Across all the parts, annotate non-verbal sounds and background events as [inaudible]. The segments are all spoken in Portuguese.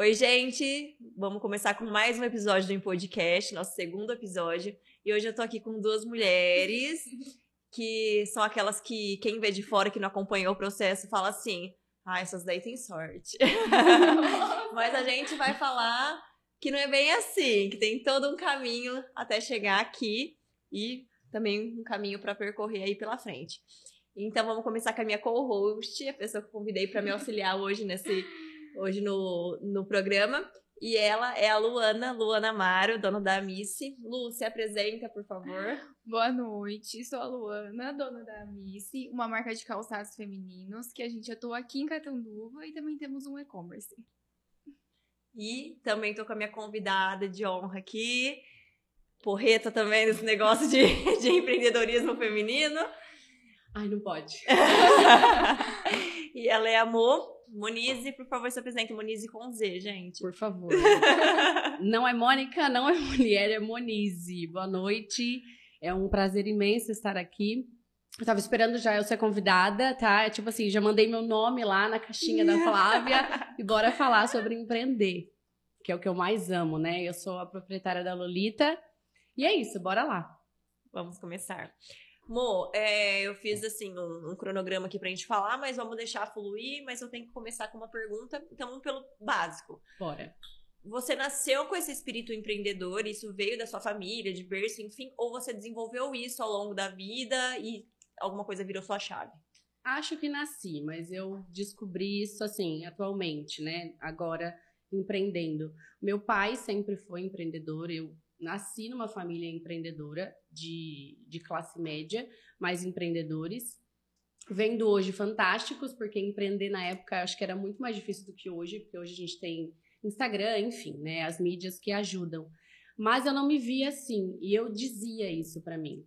Oi, gente! Vamos começar com mais um episódio do Podcast, nosso segundo episódio. E hoje eu tô aqui com duas mulheres [laughs] que são aquelas que quem vê de fora que não acompanhou o processo fala assim: ah, essas daí tem sorte. [laughs] Mas a gente vai falar que não é bem assim, que tem todo um caminho até chegar aqui e também um caminho para percorrer aí pela frente. Então vamos começar com a minha co-host, a pessoa que eu convidei para me auxiliar hoje nesse hoje no, no programa. E ela é a Luana, Luana Amaro, dona da Missy. Lu, se apresenta, por favor. Boa noite, sou a Luana, dona da Missy, uma marca de calçados femininos que a gente atua aqui em Catanduva e também temos um e-commerce. E também tô com a minha convidada de honra aqui, porreta também nesse negócio de, [laughs] de empreendedorismo feminino. Ai, não pode. [laughs] e ela é a Mo Monize, por favor, se apresente. Monize com Z, gente. Por favor. [laughs] não é Mônica, não é mulher, é Monize. Boa noite. É um prazer imenso estar aqui. Eu tava esperando já eu ser convidada, tá? Tipo assim, já mandei meu nome lá na caixinha da [laughs] Flávia e bora falar sobre empreender, que é o que eu mais amo, né? Eu sou a proprietária da Lolita. E é isso, bora lá. Vamos começar. Mo, é, eu fiz assim um, um, cronograma aqui pra gente falar, mas vamos deixar fluir, mas eu tenho que começar com uma pergunta, então pelo básico. Bora. Você nasceu com esse espírito empreendedor, isso veio da sua família, de berço, enfim, ou você desenvolveu isso ao longo da vida e alguma coisa virou sua chave? Acho que nasci, mas eu descobri isso assim, atualmente, né? Agora empreendendo. Meu pai sempre foi empreendedor, eu nasci numa família empreendedora de, de classe média, mas empreendedores. Vendo hoje fantásticos, porque empreender na época acho que era muito mais difícil do que hoje, porque hoje a gente tem Instagram, enfim, né, as mídias que ajudam. Mas eu não me via assim, e eu dizia isso para mim.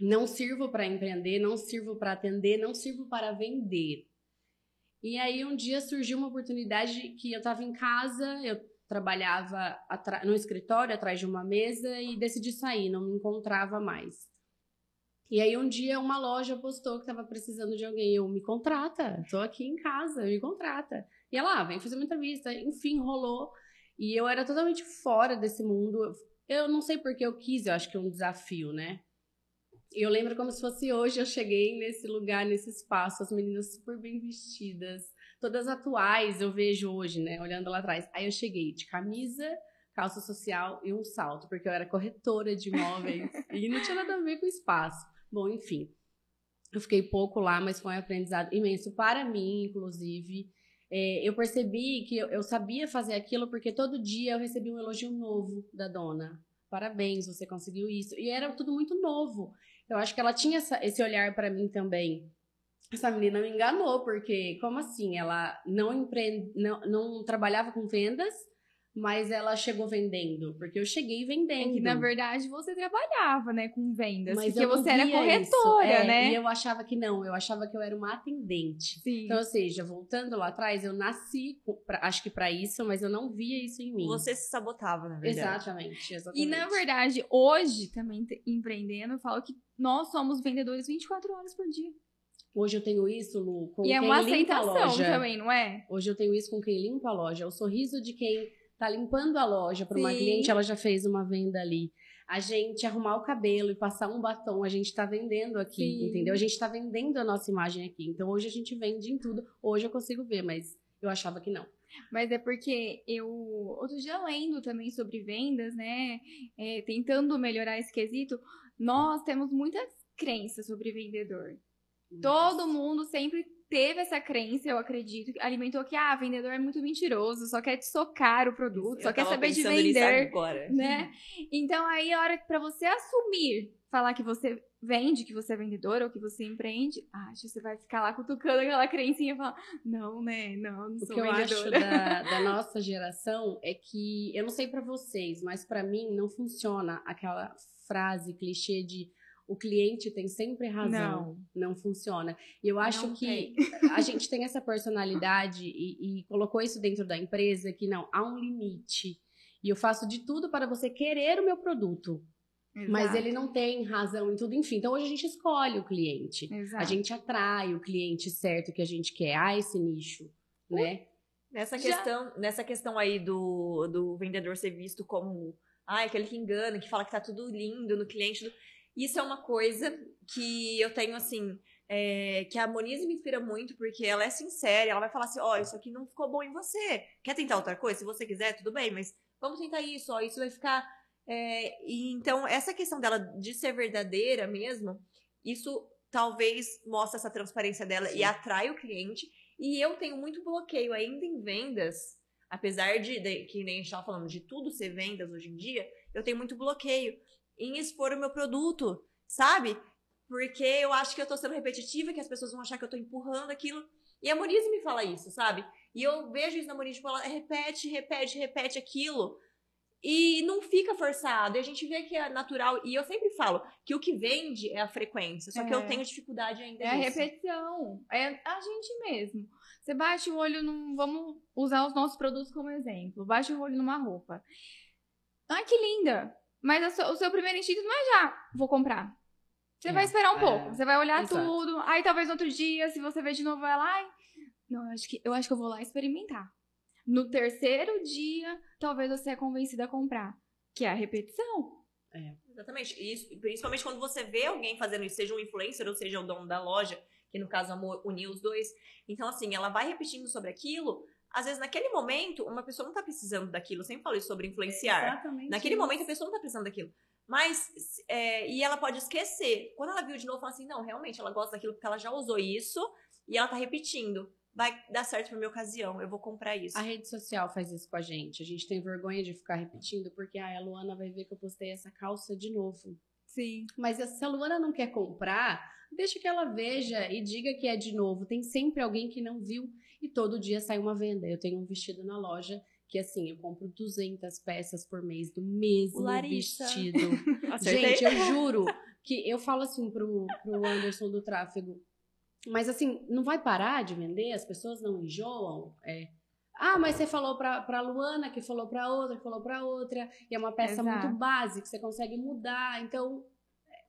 Não sirvo para empreender, não sirvo para atender, não sirvo para vender. E aí um dia surgiu uma oportunidade que eu estava em casa, eu trabalhava no escritório, atrás de uma mesa, e decidi sair, não me encontrava mais. E aí um dia uma loja postou que estava precisando de alguém, eu me contrata, tô aqui em casa, me contrata. E ela, ah, vem fazer uma entrevista, enfim, rolou. E eu era totalmente fora desse mundo. Eu não sei porque eu quis, eu acho que é um desafio, né? Eu lembro como se fosse hoje, eu cheguei nesse lugar, nesse espaço, as meninas super bem vestidas, todas atuais eu vejo hoje, né? Olhando lá atrás. Aí eu cheguei de camisa, calça social e um salto, porque eu era corretora de imóveis [laughs] e não tinha nada a ver com espaço. Bom, enfim. Eu fiquei pouco lá, mas foi um aprendizado imenso para mim, inclusive. É, eu percebi que eu, eu sabia fazer aquilo porque todo dia eu recebia um elogio novo da dona. Parabéns, você conseguiu isso. E era tudo muito novo. Eu acho que ela tinha essa, esse olhar para mim também essa menina me enganou, porque como assim? Ela não, empreende, não, não trabalhava com vendas, mas ela chegou vendendo, porque eu cheguei vendendo. É que, na verdade, você trabalhava, né, com vendas, mas porque você era corretora, é, né? E eu achava que não, eu achava que eu era uma atendente. Sim. Então, ou seja, voltando lá atrás, eu nasci, pra, acho que para isso, mas eu não via isso em mim. Você se sabotava, na verdade. Exatamente, exatamente. E, na verdade, hoje, também empreendendo, eu falo que nós somos vendedores 24 horas por dia. Hoje eu tenho isso, Lu, com e é quem uma limpa a loja. também, não é? Hoje eu tenho isso com quem limpa a loja. O sorriso de quem tá limpando a loja para uma cliente, ela já fez uma venda ali. A gente arrumar o cabelo e passar um batom, a gente tá vendendo aqui, Sim. entendeu? A gente tá vendendo a nossa imagem aqui. Então hoje a gente vende em tudo. Hoje eu consigo ver, mas eu achava que não. Mas é porque eu, outro dia lendo também sobre vendas, né? É, tentando melhorar esse quesito, nós temos muitas crenças sobre vendedor. Todo mundo sempre teve essa crença, eu acredito, alimentou que ah, vendedor é muito mentiroso, só quer te socar o produto, só quer saber de vender, agora. né? Então aí a hora para você assumir, falar que você vende, que você é vendedor ou que você empreende, acho que você vai ficar lá cutucando aquela crencinha e falar, não, né? Não, não sou O que vendedora. eu acho da, [laughs] da nossa geração é que eu não sei para vocês, mas para mim não funciona aquela frase clichê de o cliente tem sempre razão. Não, não funciona. E eu acho não que tem. a gente tem essa personalidade e, e colocou isso dentro da empresa que não, há um limite. E eu faço de tudo para você querer o meu produto. Exato. Mas ele não tem razão em tudo, enfim. Então hoje a gente escolhe o cliente. Exato. A gente atrai o cliente certo que a gente quer. Ah, esse nicho, né? Nessa Já- questão, nessa questão aí do, do vendedor ser visto como ai, aquele que engana, que fala que tá tudo lindo no cliente. do- Isso é uma coisa que eu tenho assim. é, que a Monize me inspira muito, porque ela é sincera, ela vai falar assim: ó, isso aqui não ficou bom em você. Quer tentar outra coisa? Se você quiser, tudo bem, mas vamos tentar isso, ó, isso vai ficar. é, e então, essa questão dela de ser verdadeira mesmo, isso talvez mostre essa transparência dela Sim. e atrai o cliente. E eu tenho muito bloqueio ainda em vendas, apesar de, de- que nem a gente falando, de tudo ser vendas hoje em dia, eu tenho muito bloqueio em expor o meu produto, sabe? Porque eu acho que eu tô sendo repetitiva, que as pessoas vão achar que eu tô empurrando aquilo. E a Monize me fala isso, sabe? E eu vejo isso na Monize, tipo, ela repete, repete, repete aquilo. E não fica forçado. E a gente vê que é natural. E eu sempre falo que o que vende é a frequência. Só que É. eu tenho dificuldade ainda É a nisso. repetição. É a gente mesmo. Você bate o olho num. Vamos usar os nossos produtos como exemplo. Bate o olho numa roupa. Ai, que linda! Mas a sua- o seu primeiro instinto não é já, vou comprar. Você É, vai esperar um é, pouco. Você vai olhar exato. tudo. Aí talvez no outro dia, se você ver de novo, ela. Ai, não, eu acho, que, eu acho que eu vou lá experimentar. No terceiro dia, talvez você é convencida a comprar. Que é a repetição. Exatamente. E Isso, principalmente quando você vê alguém fazendo isso, seja um influencer ou seja o dono da loja, que no caso amor uniu os dois. Então, assim, ela vai repetindo sobre aquilo. Às vezes, naquele momento, uma pessoa não tá precisando daquilo. Eu sempre falo isso sobre influenciar. Exatamente. Naquele isso. momento, a pessoa não tá precisando daquilo. Mas, é, e ela pode esquecer. Quando ela viu de novo, fala assim: não, realmente, ela gosta daquilo porque ela já usou isso e ela tá repetindo. Vai dar certo pra minha ocasião, eu vou comprar isso. A rede social faz isso com a gente. A gente tem vergonha de ficar repetindo, porque ai, a Luana vai ver que eu postei essa calça de novo. Sim. Mas se a Luana não quer comprar, deixa que ela veja e diga que é de novo. Tem sempre alguém que não viu e todo dia sai uma venda. Eu tenho um vestido na loja que assim, eu compro 200 peças por mês do mesmo vestido. [laughs] Gente, eu juro que eu falo assim pro, pro Anderson do tráfego. Mas assim, não vai parar de vender? As pessoas não enjoam? É. Ah, mas você falou pra, pra Luana, que falou pra outra, que falou pra outra. E é uma peça Exato. muito básica, você consegue mudar. Então,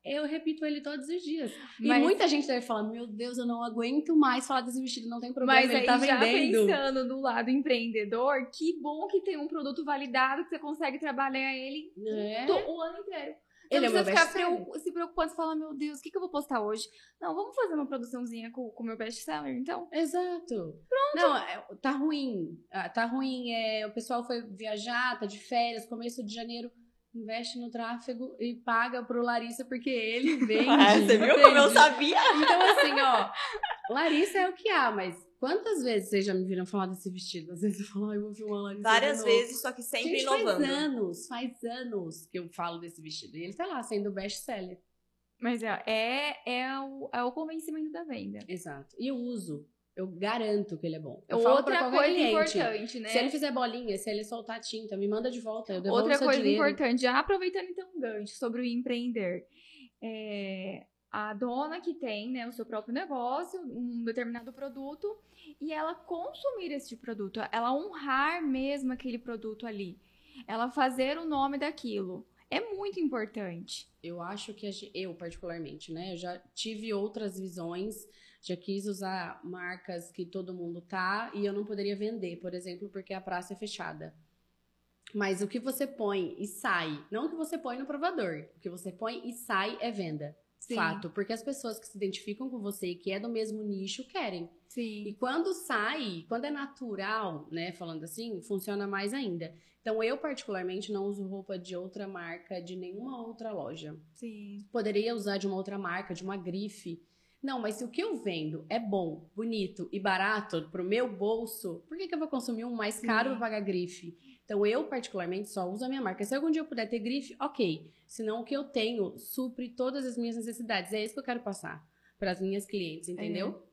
eu repito ele todos os dias. Mas- E muita gente deve falar, meu Deus, eu não aguento mais falar desse vestido, não tem problema, Mas ele aí tá já vendendo. pensando do lado empreendedor, que bom que tem um produto validado que você consegue trabalhar ele É. o ano inteiro. Você Ele é não precisa ficar best-seller. preu- se preocupando e falar, meu Deus, o que, que eu vou postar hoje? Não, vamos fazer uma produçãozinha com o meu best-seller, então? Exato. Não, é, tá ruim. Ah, Tá ruim. É, o pessoal foi viajar, tá de férias, começo de janeiro. Investe no tráfego e paga pro Larissa, porque ele [laughs] vende. Ah, você viu como eu entende? sabia? Então, assim, ó. Larissa é o que há, mas quantas vezes vocês já me viram falar desse vestido? Às vezes eu falo, ai, eu vou filmar a Larissa. Várias de novo." vezes, só que sempre Gente, inovando. Faz anos, faz anos que eu falo desse vestido. E ele tá lá sendo best-seller. Mas é, é, é, o, é o convencimento da venda. Exato. E eu uso. Eu garanto que ele é bom. Eu Outra coisa cliente. importante, né? Se ele fizer bolinha, se ele soltar tinta, me manda de volta. Eu devolvo Outra coisa dinheiro. importante, já aproveitando então um gancho sobre o empreender. É, a dona que tem né, o seu próprio negócio, um determinado produto, e ela consumir esse produto, ela honrar mesmo aquele produto ali, ela fazer o nome daquilo. É muito importante. Eu acho que eu, particularmente, né? Eu já tive outras visões, já quis usar marcas que todo mundo tá e eu não poderia vender, por exemplo, porque a praça é fechada. Mas o que você põe e sai, não o que você põe no provador, o que você põe e sai é venda. Sim. Fato, porque as pessoas que se identificam com você e que é do mesmo nicho querem. Sim. E quando sai, quando é natural, né, falando assim, funciona mais ainda. Então eu particularmente não uso roupa de outra marca, de nenhuma outra loja. Sim. Poderia usar de uma outra marca, de uma grife. Não, mas se o que eu vendo é bom, bonito e barato pro meu bolso, por que, que eu vou consumir um mais caro para pagar grife? Então eu particularmente só uso a minha marca. Se algum dia eu puder ter grife, ok. Senão o que eu tenho supre todas as minhas necessidades. É isso que eu quero passar para as minhas clientes, entendeu?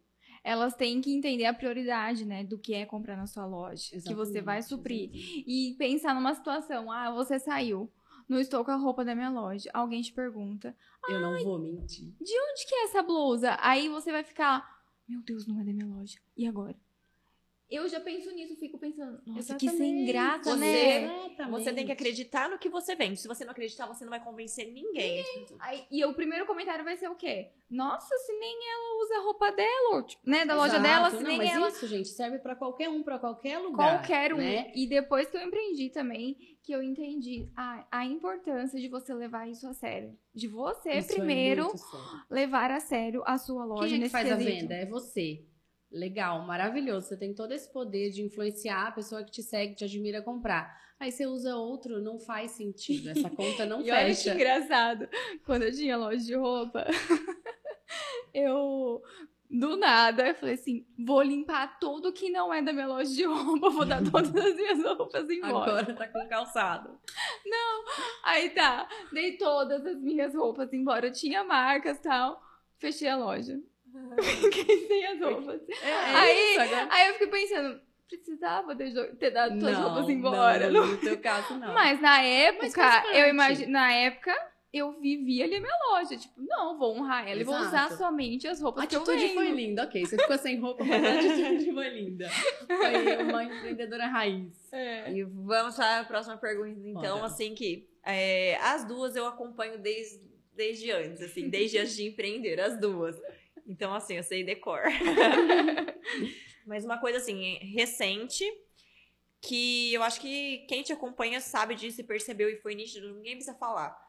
Elas têm que entender a prioridade, né, do que é comprar na sua loja, que você vai Exatamente, suprir. exatamente. E pensar numa situação, ah, você saiu, não estou com a roupa da minha loja. Alguém te pergunta, Eu não vou mentir. onde que é essa blusa? Aí você vai ficar, meu Deus, não é da minha loja. E agora? Eu já penso nisso, fico pensando, nossa, que Exatamente. sem graça, Você- né? Exatamente. Você tem que acreditar no que você vende. Se você não acreditar, você não vai convencer ninguém. Aí, e o primeiro comentário vai ser o quê? Nossa, se nem ela usa a roupa dela, ou, tipo, né, da loja Exato. dela, se Não, nem mas ela isso, gente, serve pra qualquer um, pra qualquer lugar. Qualquer um. né? E depois que eu empreendi também, que eu entendi a, a importância de você levar isso a sério. De você, Isso é primeiro, sério. levar a sério a sua loja Quem é que nesse faz a quesito. venda? É você. Legal, maravilhoso. Você tem todo esse poder de influenciar a pessoa que te segue, te admira comprar. Aí você usa outro, não faz sentido. Essa [laughs] conta não E olha que fecha. engraçado. Quando eu tinha loja de roupa, [laughs] eu, do nada, eu falei assim: vou limpar tudo que não é da minha loja de roupa, vou dar todas [laughs] as minhas roupas embora. Agora tá com calçado. Aí tá, dei todas as minhas roupas embora. Eu tinha marcas e tal. Fechei a loja. [laughs] Fiquei sem as roupas. É, é Aí- isso, agora... Aí eu fiquei pensando, precisava ter, dado todas as Não, roupas embora. Não, no teu caso, não. Mas na época, eu imagino, na época, eu vivia ali a minha loja. Tipo, não, vou honrar ela e vou usar somente as a roupas que eu atitude vendo. foi linda, ok. Você ficou sem roupa, mas a atitude foi linda. Foi uma empreendedora raiz. É. E vamos para a próxima pergunta, então, Bora. assim que é, as duas eu acompanho desde, desde antes, assim, desde antes de empreender, as duas. Então, assim, eu sei decor. [laughs] Mas uma coisa assim, recente, que eu acho que quem te acompanha sabe disso e percebeu e foi nítido, ninguém precisa falar.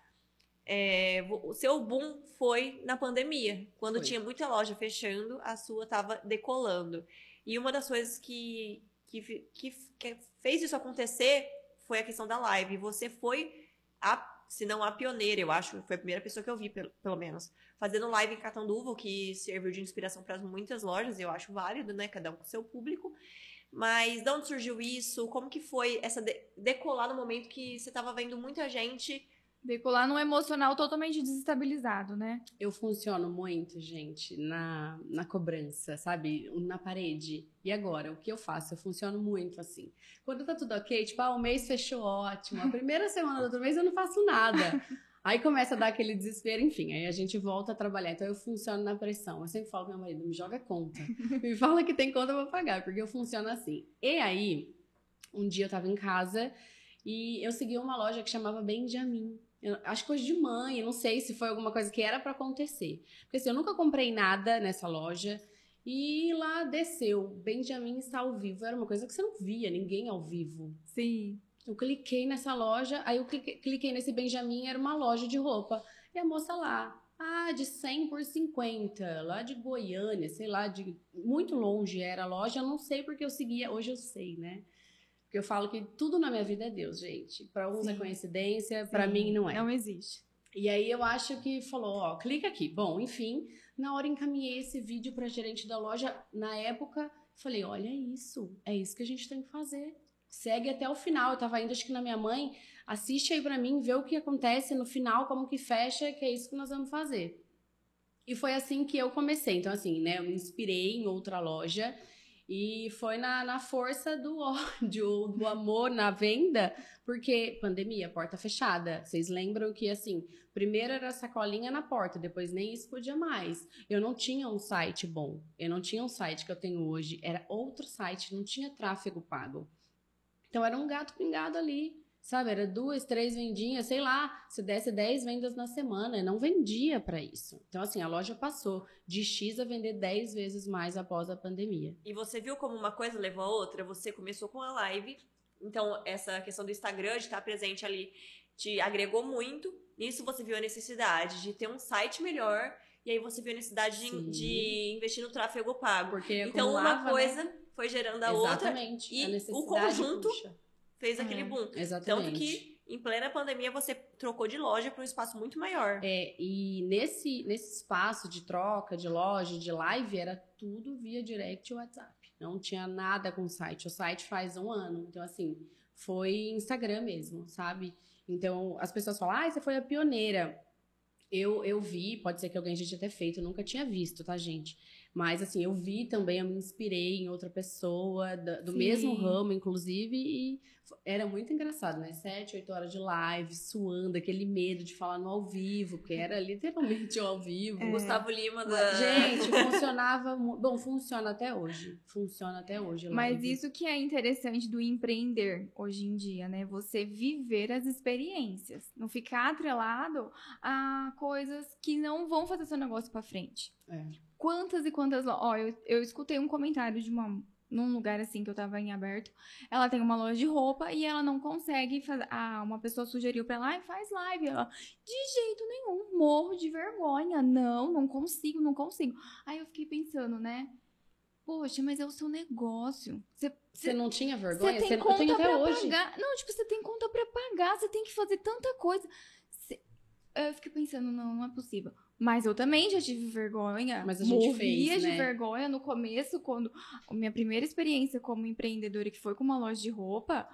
É, o seu boom foi na pandemia, quando Foi. tinha muita loja fechando, a sua tava decolando. E uma das coisas que, que, que, que fez isso acontecer foi a questão da live. Você foi a, se não a pioneira, eu acho, foi a primeira pessoa que eu vi, pelo, pelo menos, fazendo live em Catanduva, que serviu de inspiração para muitas lojas, eu acho válido, né? Cada um com seu público. Mas de onde surgiu isso? Como que foi essa de- decolar no momento que você tava vendo muita gente Decolar num emocional totalmente desestabilizado, né? Eu funciono muito, gente, na, na cobrança, sabe? Na parede. E agora, o que eu faço? Eu funciono muito assim. Quando tá tudo ok, tipo, ah, o mês fechou ótimo. A primeira semana do outro mês eu não faço nada. [laughs] Aí começa a dar aquele desespero, enfim, aí a gente volta a trabalhar. Então eu funciono na pressão. Eu sempre falo pro meu marido, me joga conta. Me [laughs] fala que tem conta pra pagar, porque eu funciono assim. E aí, um dia eu tava em casa e eu segui uma loja que chamava Benjamin. Eu acho que coisa de mãe, eu não sei se foi alguma coisa que era pra acontecer. Porque assim, eu nunca comprei nada nessa loja. E lá desceu, Benjamin está ao vivo. Era uma coisa que você não via ninguém ao vivo. Sim. Eu cliquei nessa loja, aí eu cliquei, cliquei nesse Benjamin, era uma loja de roupa. E a moça lá, ah, de 100 por 50, lá de Goiânia, sei lá, de muito longe era a loja, eu não sei porque eu seguia, hoje eu sei, né? Eu falo que tudo na minha vida é Deus, gente. Para uns é Sim. coincidência, para mim não é. Não existe. E aí eu acho que falou, ó, clica aqui. Bom, enfim, na hora encaminhei esse vídeo pra gerente da loja. Na época, falei, olha isso, é isso que a gente tem que fazer. Segue até o final. Eu tava indo, acho que na minha mãe, assiste aí pra mim, vê o que acontece no final, como que fecha, que é isso que nós vamos fazer. E foi assim que eu comecei. Então, assim, né, eu me inspirei em outra loja. E foi na, na força do ódio, do amor na venda, porque pandemia, porta fechada. Vocês lembram que, assim, primeiro era sacolinha na porta, depois nem isso podia mais. Eu não tinha um site bom. Eu não tinha um site que eu tenho hoje. Era outro site, não tinha tráfego pago. Então era um gato pingado ali. Sabe, era duas, três vendinhas, sei lá, se desse 10 vendas na semana, não vendia para isso. Então, assim, a loja passou de X a vender 10 vezes mais após a pandemia. E você viu como uma coisa levou a outra? Você começou com a live, então essa questão do Instagram, de estar presente ali, te agregou muito. Nisso você viu a necessidade de ter um site melhor, e aí você viu a necessidade de, de investir no tráfego pago. Porque Então uma né? coisa foi gerando a outra, Exatamente. e a o conjunto puxa. Fez aquele É. boom. Exatamente. Tanto que, em plena pandemia, você trocou de loja para um espaço muito maior. É, e nesse, nesse espaço de troca, de loja, de live, era tudo via direct e WhatsApp. Não tinha nada com o site. O site faz um ano. Então, assim, foi Instagram mesmo, sabe? Então, as pessoas falam, ah, você foi a pioneira. Eu, eu vi, pode ser que alguém já tenha feito, eu nunca tinha visto, tá, gente? Mas, assim, eu vi também, eu me inspirei em outra pessoa, da- do Sim. mesmo ramo, inclusive, e era muito engraçado, né? Sete, oito horas de live, suando, aquele medo de falar no ao vivo, porque era literalmente o ao vivo. É. Gustavo Lima da. Gente, funcionava. Bom, funciona até hoje. Funciona até hoje. Mas isso que é interessante do empreender hoje em dia, né? Você viver as experiências, não ficar atrelado a coisas que não vão fazer seu negócio pra frente. É. Quantas e quantas. Ó, eu, eu escutei um comentário de uma. Num lugar assim que eu tava em aberto, ela tem uma loja de roupa e ela não consegue fazer. Ah, uma pessoa sugeriu pra ela, "Ai, faz live. Ela, de jeito nenhum, morro de vergonha. Não, não consigo, não consigo. Aí eu fiquei pensando, né? Poxa, mas é o seu negócio. Você, Você não tinha vergonha? você tem Você- conta até hoje. pagar. Não, tipo, você tem conta pra pagar, você tem que fazer tanta coisa. Você- Eu fiquei pensando, não, não é possível. Mas eu também já tive vergonha. Mas a gente morria fez, de né? vergonha no começo, quando a minha primeira experiência como empreendedora, que foi com uma loja de roupa.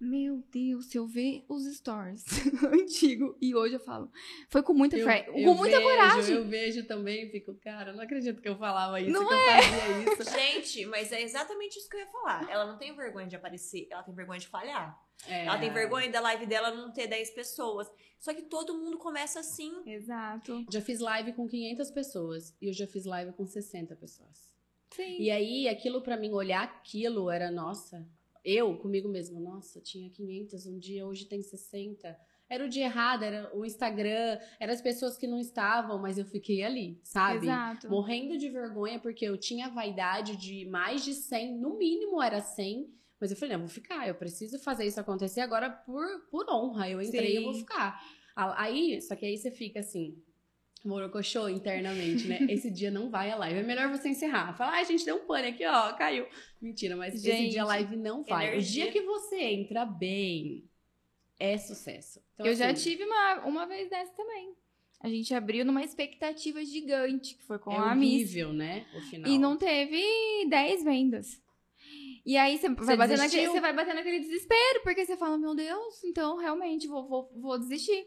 Meu Deus, se eu ver os stories [laughs] antigo e hoje eu falo, foi com muita fé, com muita vejo, coragem. Eu vejo também e fico, cara, não acredito que eu falava isso, Não que eu fazia isso. [laughs] Gente, mas é exatamente isso que eu ia falar. Ela não tem vergonha de aparecer, ela tem vergonha de falhar. É. Ela tem vergonha da live dela não ter 10 pessoas. Só que todo mundo começa assim. Exato. Já fiz live com 500 pessoas e eu já fiz live com 60 pessoas. Sim. E aí, aquilo pra mim, olhar aquilo era, nossa, eu comigo mesma, nossa, tinha 500 um dia, hoje tem 60. Era o dia errado, era o Instagram, eram as pessoas que não estavam, mas eu fiquei ali, sabe? Exato. Morrendo de vergonha, porque eu tinha vaidade de mais de 100, no mínimo era 100. Mas eu falei, não, eu vou ficar, eu preciso fazer isso acontecer agora por, por honra. Eu entrei, eu vou ficar. Aí, só que aí você fica assim, morocochô internamente, né? [laughs] Esse dia não vai a live. É melhor você encerrar. Falar, ai, gente, deu um pane aqui, ó, caiu. Mentira, mas esse Gente, dia a live não vai. energia. O dia que você entra bem, é sucesso. Então, eu já assim, tive uma, uma vez dessa também. A gente abriu numa expectativa gigante, que foi com É a Miss. horrível, né? O final. E não teve 10 vendas. E aí você vai, bater naquele, você vai bater naquele desespero, porque você fala, meu Deus, então realmente vou, vou, vou desistir.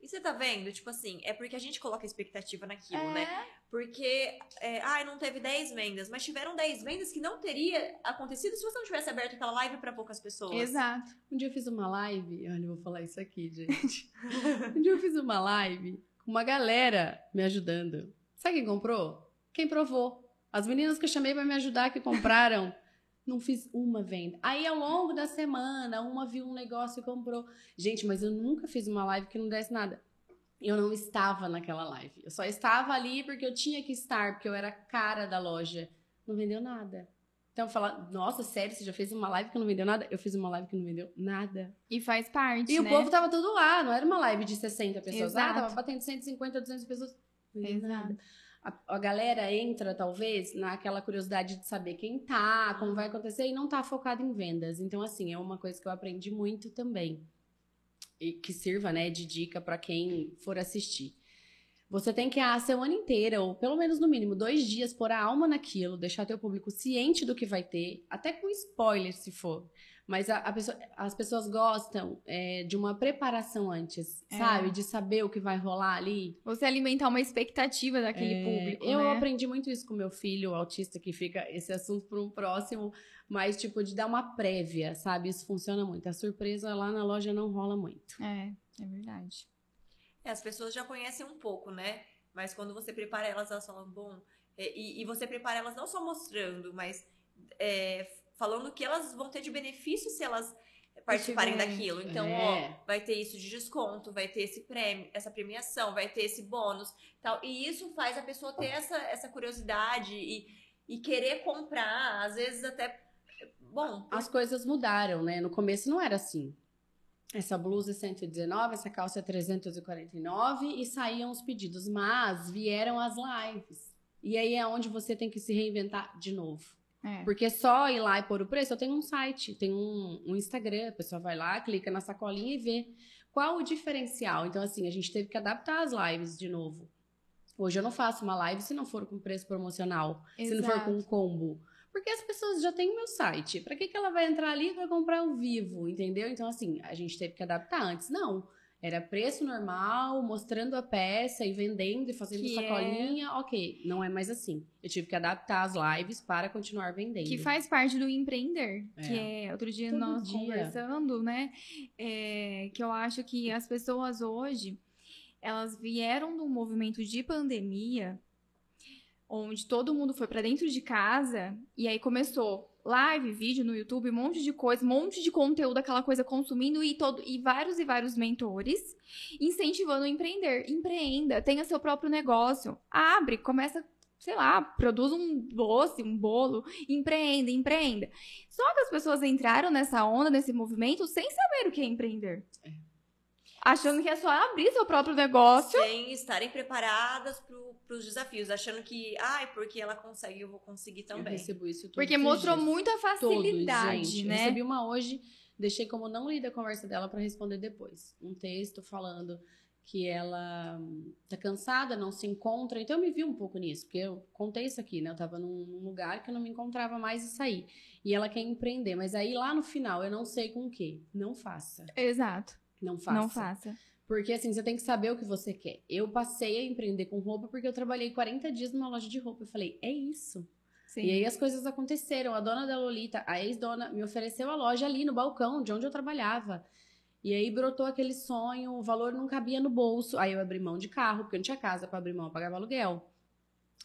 E você tá vendo? Tipo assim, é porque a gente coloca expectativa naquilo, É. né? Porque, é, ai, não teve 10 vendas, mas tiveram 10 vendas que não teria acontecido se você não tivesse aberto aquela live pra poucas pessoas. Exato. Um dia eu fiz uma live, olha, eu vou falar isso aqui, gente. [laughs] um dia eu fiz uma live com uma galera me ajudando. Sabe quem comprou? Quem provou. As meninas que eu chamei pra me ajudar, que compraram. Não fiz uma venda. Aí, ao longo da semana, uma viu um negócio e comprou. Gente, mas eu nunca fiz uma live que não desse nada. Eu não estava naquela live. Eu só estava ali porque eu tinha que estar, porque eu era cara da loja. Não vendeu nada. Então, falar, nossa, sério, você já fez uma live que não vendeu nada? Eu fiz uma live que não vendeu nada. E faz parte, E né? o povo tava tudo lá, não era uma live de 60 pessoas. Ah, Exato. tava batendo 150, 200 pessoas. Não vendeu Exato. nada. A, a galera entra, talvez, naquela curiosidade de saber quem tá, como vai acontecer, e não tá focado em vendas. Então, assim, é uma coisa que eu aprendi muito também. E que sirva, né, de dica pra quem for assistir. Você tem que a semana inteira, ou pelo menos no mínimo dois dias, pôr a alma naquilo, deixar teu público ciente do que vai ter, até com spoiler se for. Mas a, a pessoa- as pessoas gostam é, de uma preparação antes, É. sabe? De saber o que vai rolar ali. Você alimentar uma expectativa daquele É, público, eu né? aprendi muito isso com meu filho, autista, que fica esse assunto para um próximo, mas tipo, de dar uma prévia, sabe? Isso funciona muito. A surpresa lá na loja não rola muito. É, é verdade. É, as pessoas já conhecem um pouco, né? Mas quando você prepara elas, elas falam, bom. é, E, e você prepara elas não só mostrando, mas é, falando que elas vão ter de benefício se elas participarem daquilo. Então, É. ó, vai ter isso de desconto, vai ter esse prêmio, essa premiação, vai ter esse bônus, tal. E isso faz a pessoa ter essa, essa curiosidade e, e querer comprar, às vezes até. Bom, As coisas mudaram, né? No começo não era assim. Essa blusa é 119, essa calça é 349 e saíam os pedidos, mas vieram as lives. E aí é onde você tem que se reinventar de novo. É. Porque só ir lá e pôr o preço, eu tenho um site, tem um, um Instagram, a pessoa vai lá, clica na sacolinha e vê qual o diferencial. Então, assim, a gente teve que adaptar as lives de novo. Hoje eu não faço uma live se não for com preço promocional, se não for Exato. com um combo. Porque as pessoas já têm o meu site. Pra que, que ela vai entrar ali e vai comprar ao vivo, entendeu? Então, assim, a gente teve que adaptar antes. Não. Era preço normal, mostrando a peça e vendendo e fazendo Que é- sacolinha. Ok, não é mais assim. Eu tive que adaptar as lives para continuar vendendo. Que faz parte do empreender. É. Que é, outro dia Todo nós dia. conversando, né? é, que eu acho que as pessoas hoje, elas vieram de um movimento de pandemia, onde todo mundo foi pra dentro de casa, e aí começou live, vídeo no YouTube, um monte de coisa, um monte de conteúdo, aquela coisa consumindo, e, todo, e vários e vários mentores incentivando a empreender. Empreenda, tenha seu próprio negócio, abre, começa sei lá, produz um doce, um bolo, empreenda, empreenda. Só que as pessoas entraram nessa onda, nesse movimento, sem saber o que é empreender. É. Achando que é só abrir seu próprio negócio. Sem estarem preparadas para os desafios, achando que, ai, porque ela consegue, eu vou conseguir Eu também. recebo isso todos Porque os mostrou dias. muita Todos, facilidade. Eu né? recebi uma hoje, deixei como não lida a conversa dela para responder depois. Um texto falando que ela hum, tá cansada, não se encontra. Então eu me vi um pouco nisso, porque eu contei isso aqui, né? Eu tava num num lugar que eu não me encontrava mais e saí. E ela quer empreender, mas aí lá no final eu não sei com o quê. Não faça. Exato. Não faça. Não faça. Porque assim, você tem que saber o que você quer. Eu passei a empreender com roupa porque eu trabalhei 40 dias numa loja de roupa. Eu falei, é isso. Sim. E aí as coisas aconteceram. A dona da Lolita, a ex-dona, me ofereceu a loja ali no balcão, de onde eu trabalhava. E aí brotou aquele sonho, o valor não cabia no bolso. Aí eu abri mão de carro, porque eu não tinha casa para abrir mão, eu pagava aluguel.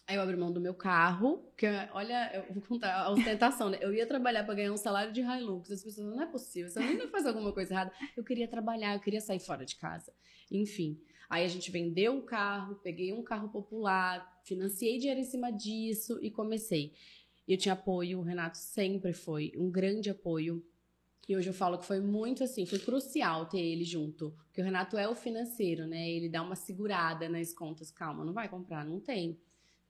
Aí eu abri mão do meu carro, que olha, eu vou contar a ostentação, né? Eu ia trabalhar para ganhar um salário de Hilux. As pessoas, não é possível, essa menina faz alguma coisa errada. Eu queria trabalhar, eu queria sair fora de casa. Enfim. Aí a gente vendeu o carro, peguei um carro popular, financiei dinheiro em cima disso e comecei. Eu tinha apoio, o Renato sempre foi um grande apoio. E hoje eu falo que foi muito assim, foi crucial ter ele junto. Porque o Renato é o financeiro, né? Ele dá uma segurada nas contas. Calma, não vai comprar, não tem.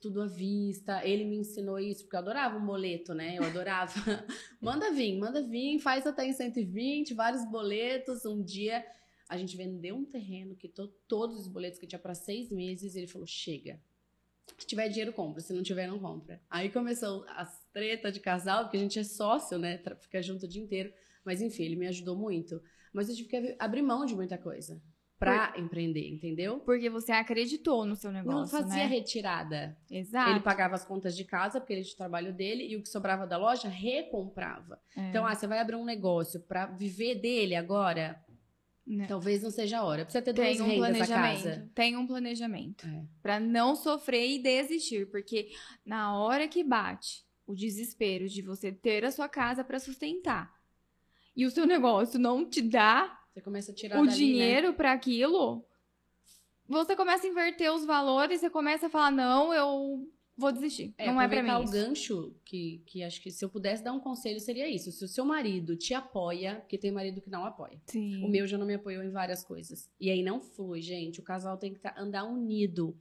Tudo à vista. Ele me ensinou isso, porque eu adorava um boleto, né? Eu adorava. [laughs] manda vir, manda vir, faz até em 120, vários boletos. Um dia a gente vendeu um terreno, quitou todos os boletos que tinha para seis meses. Ele falou: chega. Se tiver dinheiro, compra. Se não tiver, não compra. Aí começou as tretas de casal, porque a gente é sócio, né? Fica junto o dia inteiro. Mas enfim, ele me ajudou muito. Mas eu tive que ab- abrir mão de muita coisa pra empreender, entendeu? Porque você acreditou no seu negócio, Não fazia né? retirada. Exato. Ele pagava as contas de casa, porque ele tinha o trabalho dele, e o que sobrava da loja, recomprava. É, Então, ah, você vai abrir um negócio pra viver dele agora? né? Talvez não seja a hora. Precisa ter dois um rendas casa. Tem um planejamento. É. Pra não sofrer e desistir. Porque na hora que bate o desespero de você ter a sua casa pra sustentar e o seu [laughs] negócio não te dá Você começa a tirar o dali, né? dinheiro pra aquilo, você começa a inverter os valores, você começa a falar, não, eu vou desistir. É, não é pra mim. o isso. gancho, que, que acho que se eu pudesse dar um conselho seria isso. Se o seu marido te apoia, porque tem marido que não apoia. Sim. O meu já não me apoiou em várias coisas. E aí não flui, gente. O casal tem que tá- andar unido.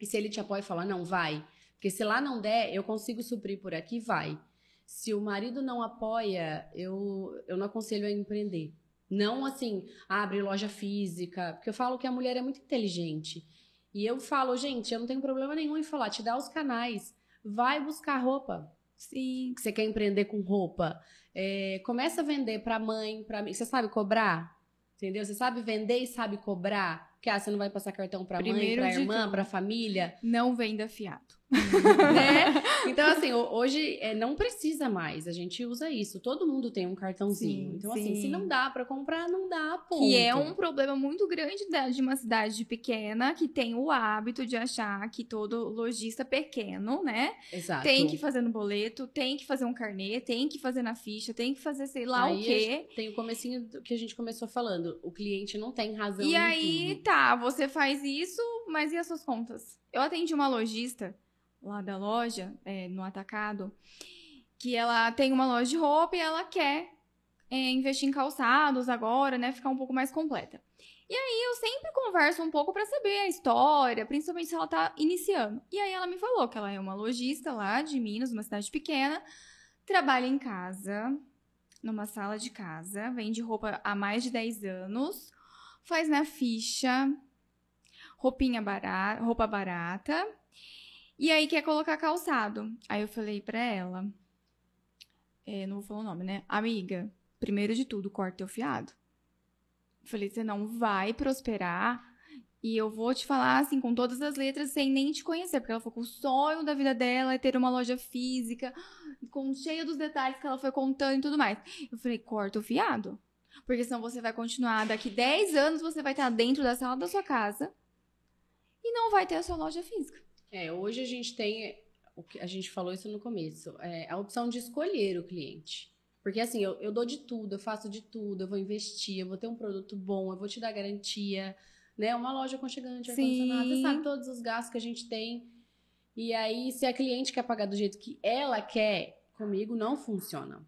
E se ele te apoia e fala, não, vai. Porque se lá não der, eu consigo suprir por aqui, vai. Se o marido não apoia, eu, eu não aconselho a empreender. Não assim, abre loja física. Porque eu falo que a mulher é muito inteligente. E eu falo, gente, eu não tenho problema nenhum em falar, te dá os canais. Vai buscar roupa Sim. você quer empreender com roupa, é, começa a vender pra mãe, pra mim. Você sabe cobrar? Entendeu? Você sabe vender e sabe cobrar? Porque ah, você não vai passar cartão pra mãe, Primeiro pra de irmã, tudo. pra família, Não venda fiado. [laughs] né? Então, assim, ho- hoje é, não precisa mais. A gente usa isso. Todo mundo tem um cartãozinho. Sim, então, assim, sim. se não dá pra comprar, não dá, ponto. Que é um problema muito grande da- de uma cidade pequena que tem o hábito de achar que todo lojista pequeno, né? Exato. Tem que fazer no boleto, tem que fazer um carnê, tem que fazer na ficha, tem que fazer sei lá Aí o quê. Tem o comecinho do que a gente começou falando. O cliente não tem razão E aí, tudo. tá, você faz isso, mas e as suas contas? Eu atendi uma lojista lá da loja, é, no atacado, que ela tem uma loja de roupa e ela quer é, investir em calçados agora, né? Ficar um pouco mais completa. E aí eu sempre converso um pouco pra saber a história, principalmente se ela tá iniciando. E aí ela me falou que ela é uma lojista lá de Minas, uma cidade pequena, trabalha em casa, numa sala de casa, vende roupa há mais de 10 anos, faz na ficha, roupinha barata, roupa barata, e aí quer colocar calçado. Aí eu falei pra ela, é, não vou falar o nome, né? Amiga, primeiro de tudo, corta teu fiado. Falei, você não vai prosperar. E eu vou te falar, assim, com todas as letras, sem nem te conhecer. Porque ela falou que o sonho da vida dela é ter uma loja física, com cheio dos detalhes que ela foi contando e tudo mais. Eu falei, corta o fiado. Porque senão você vai continuar, daqui 10 anos você vai estar dentro da sala da sua casa e não vai ter a sua loja física. É, hoje a gente tem, o que a gente falou isso no começo, é a opção de escolher o cliente. Porque assim, eu, eu dou de tudo, eu faço de tudo, eu vou investir, eu vou ter um produto bom, eu vou te dar garantia, né? Uma loja aconchegante, ar-condicionado, você sabe todos os gastos que a gente tem. E aí, se a cliente quer pagar do jeito que ela quer, comigo não funciona.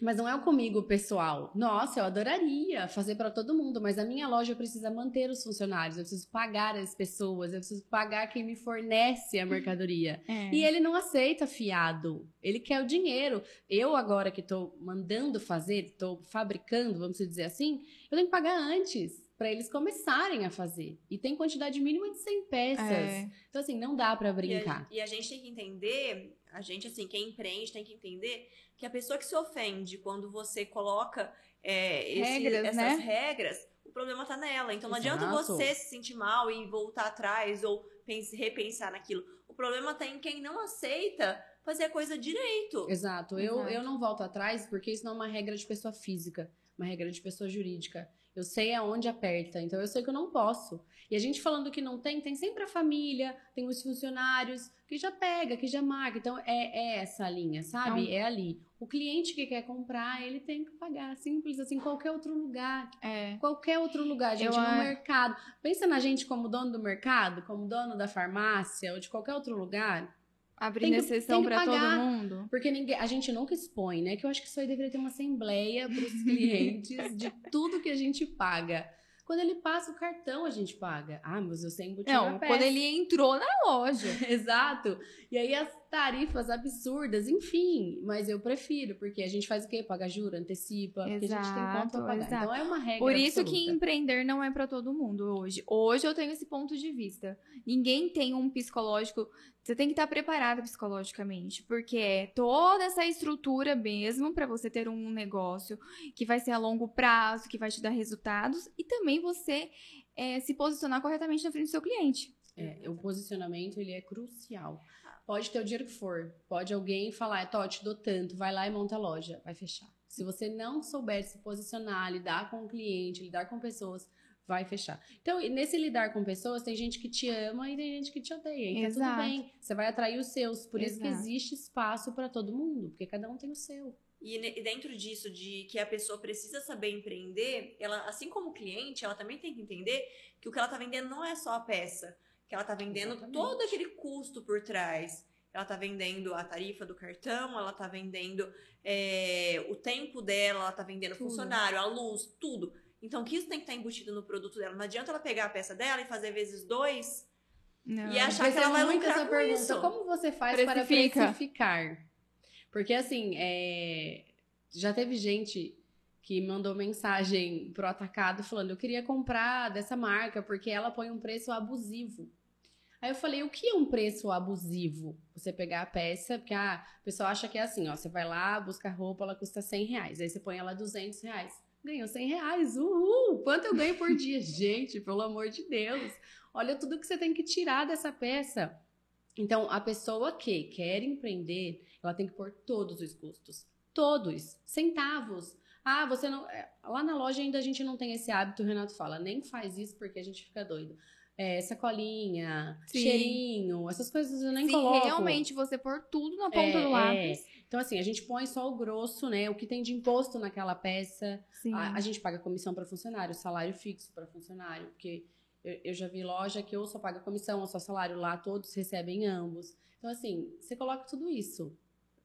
Mas não é o comigo pessoal. Nossa, eu adoraria fazer para todo mundo, mas a minha loja precisa manter os funcionários, eu preciso pagar as pessoas, eu preciso pagar quem me fornece a mercadoria. [laughs] É. E ele não aceita fiado. Ele quer o dinheiro. Eu agora que estou mandando fazer, estou fabricando, vamos dizer assim, eu tenho que pagar antes para eles começarem a fazer. E tem quantidade mínima de 100 peças. É. Então assim, não dá para E a, brincar. e a gente tem que entender, a gente, assim, quem empreende tem que entender que a pessoa que se ofende quando você coloca é, esse- Regras, essas né? regras, o problema tá nela. Então não adianta Exato. você se sentir mal e voltar atrás ou pense- repensar naquilo. O problema tá em quem não aceita fazer a coisa direito. Exato. Eu, Exato. eu não volto atrás porque isso não é uma regra de pessoa física, uma regra de pessoa jurídica. Eu sei aonde aperta, então eu sei que eu não posso. E a gente falando que não tem, tem sempre a família, tem os funcionários que já pega, que já marca. Então é, é essa linha, sabe? É É ali. O cliente que quer comprar, ele tem que pagar. Simples assim, qualquer outro lugar. É. Qualquer outro lugar, gente, Eu no mercado. Pensa na gente como dono do mercado, como dono da farmácia ou de qualquer outro lugar. Abrindo exceção pra todo mundo. Porque ninguém, a gente nunca expõe, né? Que eu acho que isso aí deveria ter uma assembleia para os [laughs] clientes de tudo que a gente paga. Quando ele passa o cartão, a gente paga. Ah, mas eu sei embutir Não, quando ele entrou na loja. [laughs] Exato. E aí as tarifas absurdas, enfim. Mas eu prefiro, porque a gente faz o quê? Paga juro, antecipa, porque a gente tem conta pra Exato, pagar. exato. Então é uma regra Por isso que absoluta. empreender não é pra todo mundo hoje. Hoje eu tenho esse ponto de vista. Ninguém tem um psicológico. Você tem que estar preparada psicologicamente, porque é toda essa estrutura mesmo pra você ter um negócio que vai ser a longo prazo, que vai te dar resultados e também você é, se posicionar corretamente na frente do seu cliente. É, o posicionamento, ele é crucial. Pode ter o dinheiro que for. Pode alguém falar, Tó, te dou tanto, vai lá e monta a loja. Vai fechar. Se você não souber se posicionar, lidar com o cliente, lidar com pessoas, vai fechar. Então, e nesse lidar com pessoas, tem gente que te ama e tem gente que te odeia. E tá tudo Exato. bem. Você vai atrair os seus. Por isso que Exato. existe espaço para todo mundo. Porque cada um tem o seu. E dentro disso, de que a pessoa precisa saber empreender, ela, assim como cliente, ela também tem que entender que o que ela tá vendendo não é só a peça, que ela tá vendendo Exatamente. todo aquele custo por trás. Ela tá vendendo a tarifa do cartão, ela tá vendendo é, o tempo dela, ela tá vendendo Tudo. funcionário, a luz, tudo. Então, que isso tem que estar embutido no produto dela. Não adianta ela pegar a peça dela e fazer vezes dois Não. e achar que ela vai muito lucrar essa com pergunta. isso. Como você faz Precifica. para precificar? Porque assim, é, já teve gente que mandou mensagem pro atacado falando: eu queria comprar dessa marca porque ela põe um preço abusivo. Aí eu falei, o que é um preço abusivo? Você pegar a peça, porque ah, o pessoal acha que é assim, ó, você vai lá, busca roupa, ela custa 100 reais, aí você põe ela 200 reais. Ganhou 100 reais, uhul! Quanto eu ganho por dia? [laughs] Gente, pelo amor de Deus! Olha tudo que você tem que tirar dessa peça. Então, a pessoa que quer empreender, ela tem que pôr todos os custos. Todos. Centavos. Ah, você não. é, Lá na loja ainda a gente não tem esse hábito, o Renato fala. Nem faz isso porque a gente fica doido. É, sacolinha, Sim. cheirinho, essas coisas eu nem Se coloco. realmente você pôr tudo na ponta É, do lápis. Então, assim, a gente põe só o grosso, né? O que tem de imposto naquela peça. Sim. A, a gente paga comissão para funcionário, salário fixo para funcionário, porque eu, eu já vi loja que ou só paga comissão ou só salário lá, todos recebem ambos. Então, assim, você coloca tudo isso.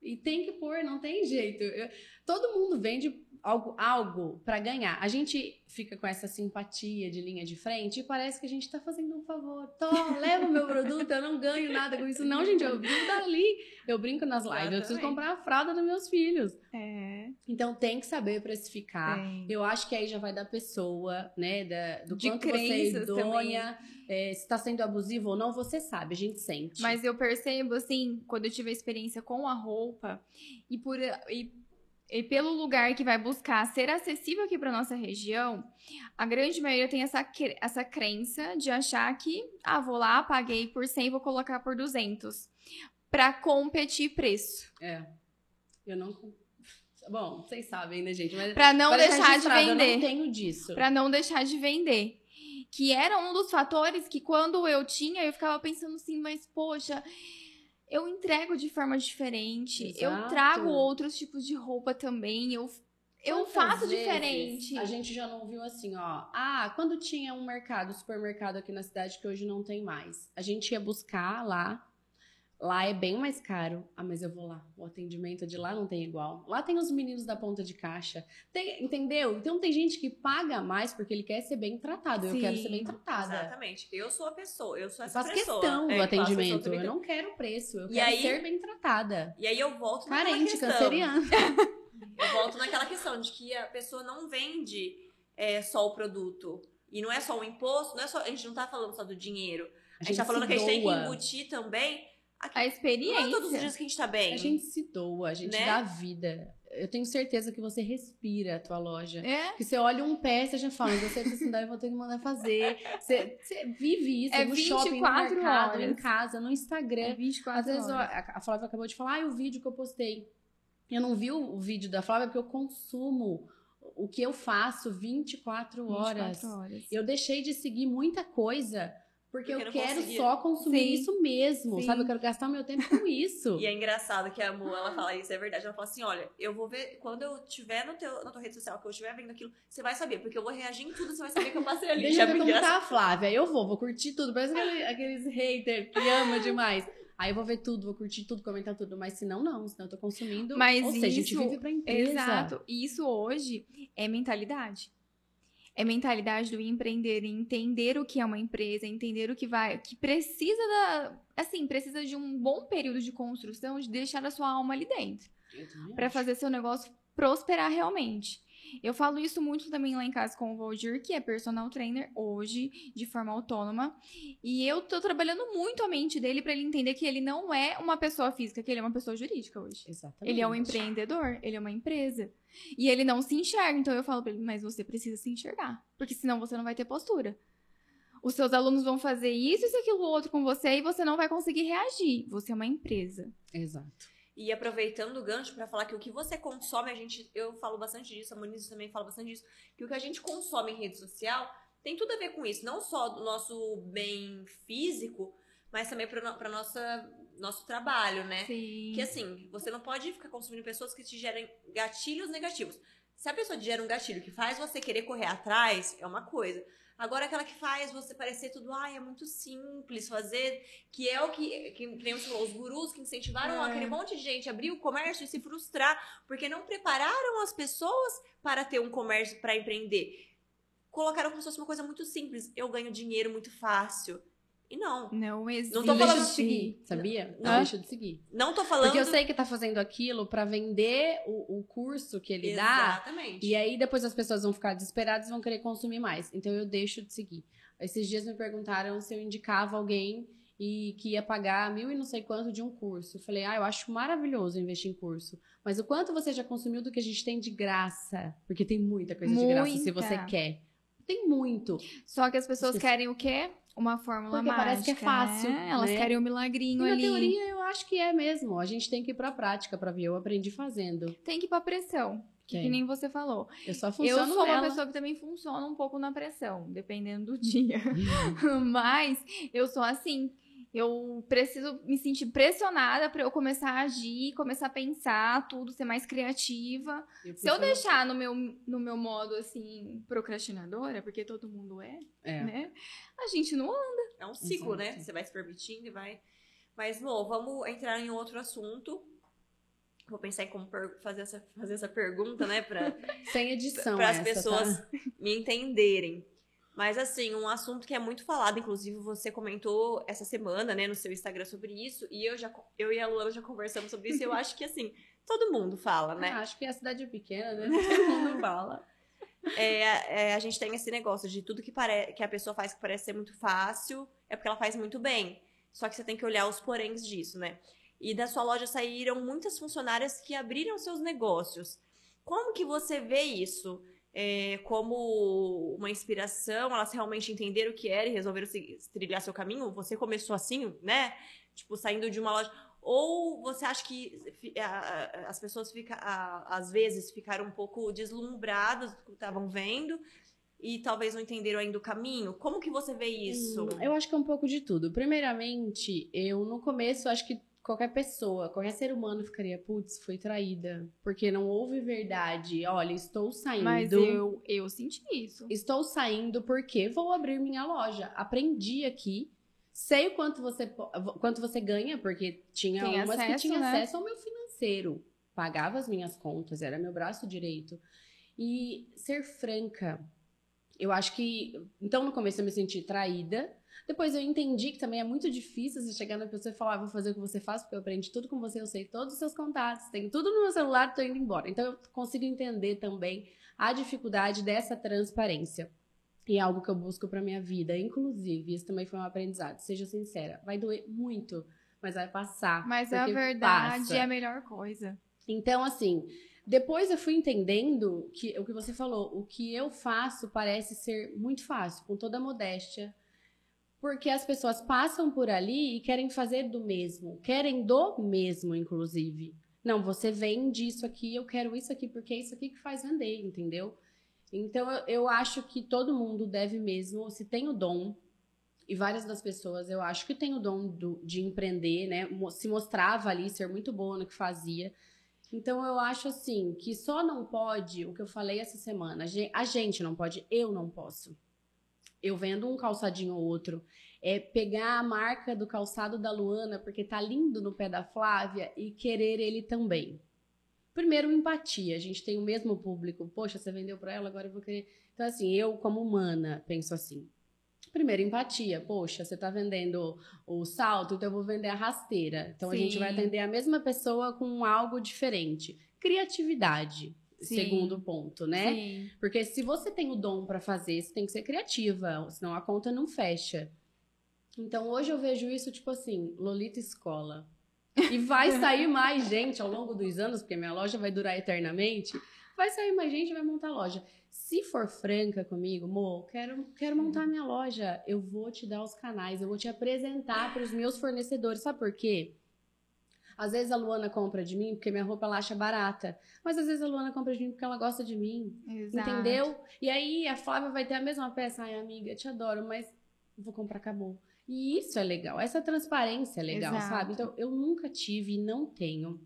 E tem que pôr, não tem jeito. Eu- todo mundo vende algo, algo para ganhar. A gente fica com essa simpatia de linha de frente e parece que a gente tá fazendo um favor. Tô, leva o meu produto, eu não ganho nada com isso. Não, gente, eu brinco dali. Eu brinco nas lives. Eu preciso Exatamente. comprar a fralda dos meus filhos. É. Então tem que saber precificar. tem. Eu acho que aí já vai da pessoa, né? Da, do De quanto você é idônea, é, se tá sendo abusivo ou não, você sabe, a gente sente. Mas eu percebo, assim, quando eu tive a experiência com a roupa, e por. E e pelo lugar que vai buscar ser acessível aqui para nossa região, a grande maioria tem essa, essa crença de achar que, ah, vou lá, paguei por 100, vou colocar por 200. Pra competir preço. É. Eu não. Bom, vocês sabem, né, gente? Mas Pra não deixar de registrado, Eu vender. não tenho disso. Pra não deixar de vender. Que era um dos fatores que quando eu tinha, eu ficava pensando assim, mas poxa, eu entrego de forma diferente, eu Exato. trago outros tipos de roupa também, eu, eu Quantas faço diferente. A gente já não viu assim, ó. Ah, quando tinha um mercado, supermercado aqui na cidade que hoje não tem mais. A gente ia buscar lá. Lá é bem mais caro. Ah, mas eu vou lá. O atendimento de lá não tem igual. Lá tem os meninos da ponta de caixa. Tem- entendeu? Então tem gente que paga mais porque ele quer ser bem tratado. Eu Sim. quero ser bem tratada. Exatamente. Eu sou a pessoa, eu sou Eu essa faço pessoa. questão do É, eu atendimento. Eu não quero preço. Eu E quero aí- ser bem tratada. E aí eu volto naquela Carente, questão. canceriana. [laughs] Eu volto naquela questão de que a pessoa não vende é, só o produto. E não é só o imposto, não é só, a gente não tá falando só do dinheiro. A gente, tá falando se que a gente tem que embutir também. A Não é experiência. todos os dias que a gente tá bem. A gente se doa, a gente Né? dá vida. Eu tenho certeza que você respira a tua loja. É, Porque você olha um pé, você já fala, você precisa, eu vou ter que mandar fazer. Você, você vive isso É no shopping, no 24 mercado, horas. em casa, no Instagram. é 24 Às vezes horas. a a Flávia acabou de falar, ah, o vídeo que eu postei. Eu não vi o, o vídeo da Flávia porque eu consumo o que eu faço 24 horas. 24 horas. Eu deixei de seguir muita coisa porque, Porque eu quero conseguia. só consumir Sim. isso mesmo, Sim. sabe? Eu quero gastar meu tempo com isso. [laughs] E é engraçado que a Mu, ela fala isso, é verdade. Ela fala assim: olha, eu vou ver, quando eu tiver no teu, na tua rede social, que eu estiver vendo aquilo, você vai saber, porque eu vou reagir em tudo, você vai saber que eu passei ali. Deixa eu ver como tá a Flávia. Eu vou, vou curtir tudo. Parece aquele- [laughs] aqueles haters que ama demais. Aí eu vou ver tudo, vou curtir tudo, comentar tudo. Mas se não, não. Senão eu tô consumindo. Mas Ou seja, a gente isso- vive pra empresa. Exato. E isso hoje é mentalidade. É mentalidade do empreender, entender o que é uma empresa, entender o que vai, que precisa da, assim, precisa de um bom período de construção, de deixar a sua alma ali dentro, acho. fazer seu negócio prosperar realmente. Eu falo isso muito também lá em casa com o Valdir, que é personal trainer hoje, de forma autônoma. E eu tô trabalhando muito a mente dele pra ele entender que ele não é uma pessoa física, que ele é uma pessoa jurídica hoje. Exatamente. Ele é um empreendedor, ele é uma empresa. E ele não se enxerga. Então eu falo pra ele, mas você precisa se enxergar. Porque senão você não vai ter postura. Os seus alunos vão fazer isso, isso, aquilo, outro com você e você não vai conseguir reagir. Você é uma empresa. Exato. E aproveitando o gancho pra falar que o que você consome, a gente, eu falo bastante disso, a Moniz também fala bastante disso, que o que a gente consome em rede social tem tudo a ver com isso, não só do nosso bem físico, mas também para para nossa nosso trabalho, né? Sim. Que assim, você não pode ficar consumindo pessoas que te gerem gatilhos negativos. Se a pessoa te gera um gatilho que faz você querer correr atrás, é uma coisa. Agora, aquela que faz você parecer tudo, ai, é muito simples fazer, que é o que, que, nem você falou, os gurus que incentivaram É. aquele monte de gente a abrir o comércio e se frustrar, porque não prepararam as pessoas para ter um comércio para empreender. Colocaram como se fosse uma coisa muito simples. Eu ganho dinheiro muito fácil. E não. Não existe. Não tô Deixa falando de seguir, sabia? Não. Deixa de seguir. Não tô falando. Porque eu sei que tá fazendo aquilo pra vender o, o curso que ele dá. Exatamente. E aí depois as pessoas vão ficar desesperadas e vão querer consumir mais. Então eu deixo de seguir. Esses dias me perguntaram se eu indicava alguém e que ia pagar mil e não sei quanto de um curso. Eu falei, ah, eu acho maravilhoso investir em curso. Mas o quanto você já consumiu do que a gente tem de graça? Porque tem muita coisa de graça se Muita. você quer. Tem muito. Só que as pessoas As pessoas- querem o quê? Uma fórmula Porque mágica. parece que é fácil, né? Elas né? querem um E milagrinho na ali. teoria eu acho que é mesmo. A gente tem que ir pra prática pra ver. Eu aprendi fazendo. Tem que ir pra pressão. Que, que nem você falou. Eu só Eu funciono sou uma nela. pessoa que também funciona um pouco na pressão, dependendo do dia. [laughs] Mas eu sou assim. Eu preciso me sentir pressionada pra eu começar a agir, começar a pensar tudo, ser mais criativa. Eu Se eu deixar no meu, no meu modo, assim, procrastinadora, porque todo mundo é, É. né? A gente não anda. É um ciclo, né? Você vai se permitindo e vai. Mas, Mo, vamos entrar em outro assunto. Vou pensar em como fazer, essa, fazer essa pergunta, né? Pra, [laughs] Sem edição para as essa, pessoas tá? me entenderem. Mas, assim, um assunto que é muito falado, inclusive você comentou essa semana, né, no seu Instagram sobre isso, e eu, já, eu e a Luana já conversamos sobre isso, e eu acho que, assim, [laughs] todo mundo fala, né? Ah, acho que a cidade é pequena, né? [laughs] Todo mundo fala. É, é, a gente tem esse negócio de tudo que, pare... que a pessoa faz que parece ser muito fácil, é porque ela faz muito bem. Só que você tem que olhar os poréns disso, né? E da sua loja saíram muitas funcionárias que abriram seus negócios. Como que você vê isso? É, como uma inspiração, elas realmente entenderam o que era e resolveram se- trilhar seu caminho? Você começou assim, né? Tipo, saindo de uma loja. Ou você acha que as pessoas fica, às vezes ficaram um pouco deslumbradas do que estavam vendo e talvez não entenderam ainda o caminho? Como que você vê isso? Hum, Eu acho que é um pouco de tudo. Primeiramente, eu no começo acho que qualquer pessoa, qualquer ser humano ficaria, putz, foi traída. Porque não houve verdade. Olha, estou saindo. Mas eu, eu senti isso. Estou saindo porque vou abrir minha loja. Aprendi aqui. Sei o quanto você, quanto você ganha, porque tinha Tem umas que acesso, tinha né? acesso ao meu financeiro. Pagava as minhas contas, era meu braço direito. E ser franca. Eu acho que. Então, no começo eu me senti traída. Depois eu entendi que também é muito difícil você chegar na pessoa e falar, ah, vou fazer o que você faz, porque eu aprendi tudo com você, eu sei todos os seus contatos, tenho tudo no meu celular, tô indo embora. Então eu consigo entender também a dificuldade dessa transparência. E é algo que eu busco pra minha vida. Inclusive, isso também foi um aprendizado. Seja sincera, vai doer muito, mas vai passar. Mas a verdade passa. é a melhor coisa. Então, assim, depois eu fui entendendo que o que você falou, o que eu faço parece ser muito fácil, com toda a modéstia. Porque as pessoas passam por ali e querem fazer do mesmo, querem do mesmo, inclusive. Não, você vende isso aqui, eu quero isso aqui, porque é isso aqui que faz vender, entendeu? Então eu, acho que todo mundo deve mesmo, se tem o dom, e várias das pessoas eu acho que tem o dom do- de empreender, né? Se mostrava ali ser muito boa no que fazia. Então eu acho assim que só não pode o que eu falei essa semana. A gente não pode, eu não posso. Eu vendo um calçadinho ou outro, é pegar a marca do calçado da Luana porque tá lindo no pé da Flávia e querer ele também. Primeiro, empatia. A gente tem o mesmo público. Poxa, você vendeu pra ela, agora eu vou querer. Então, assim, eu, como humana, penso assim. Primeiro, empatia. Poxa, você tá vendendo o salto, então eu vou vender a rasteira. Então a gente Sim. vai atender a mesma pessoa com algo diferente. Criatividade, Sim. segundo ponto, né? Sim. Porque se você tem o dom pra fazer, você tem que ser criativa, senão a conta não fecha. Então hoje eu vejo isso tipo assim, Lolita Escola. E vai [laughs] sair mais gente ao longo dos anos, porque minha loja vai durar eternamente. Vai sair mais gente e vai montar loja. Se for franca comigo, Mo, quero, quero montar minha loja. Eu vou te dar os canais, eu vou te apresentar para os meus fornecedores. Sabe por quê? Às vezes a Luana compra de mim porque minha roupa ela acha barata. Mas às vezes a Luana compra de mim porque ela gosta de mim. Exato. Entendeu? E aí a Flávia vai ter a mesma peça. Ai, amiga, te adoro, mas vou comprar, acabou. E isso é legal. Essa transparência é legal, Exato. sabe? Então, eu nunca tive e não tenho.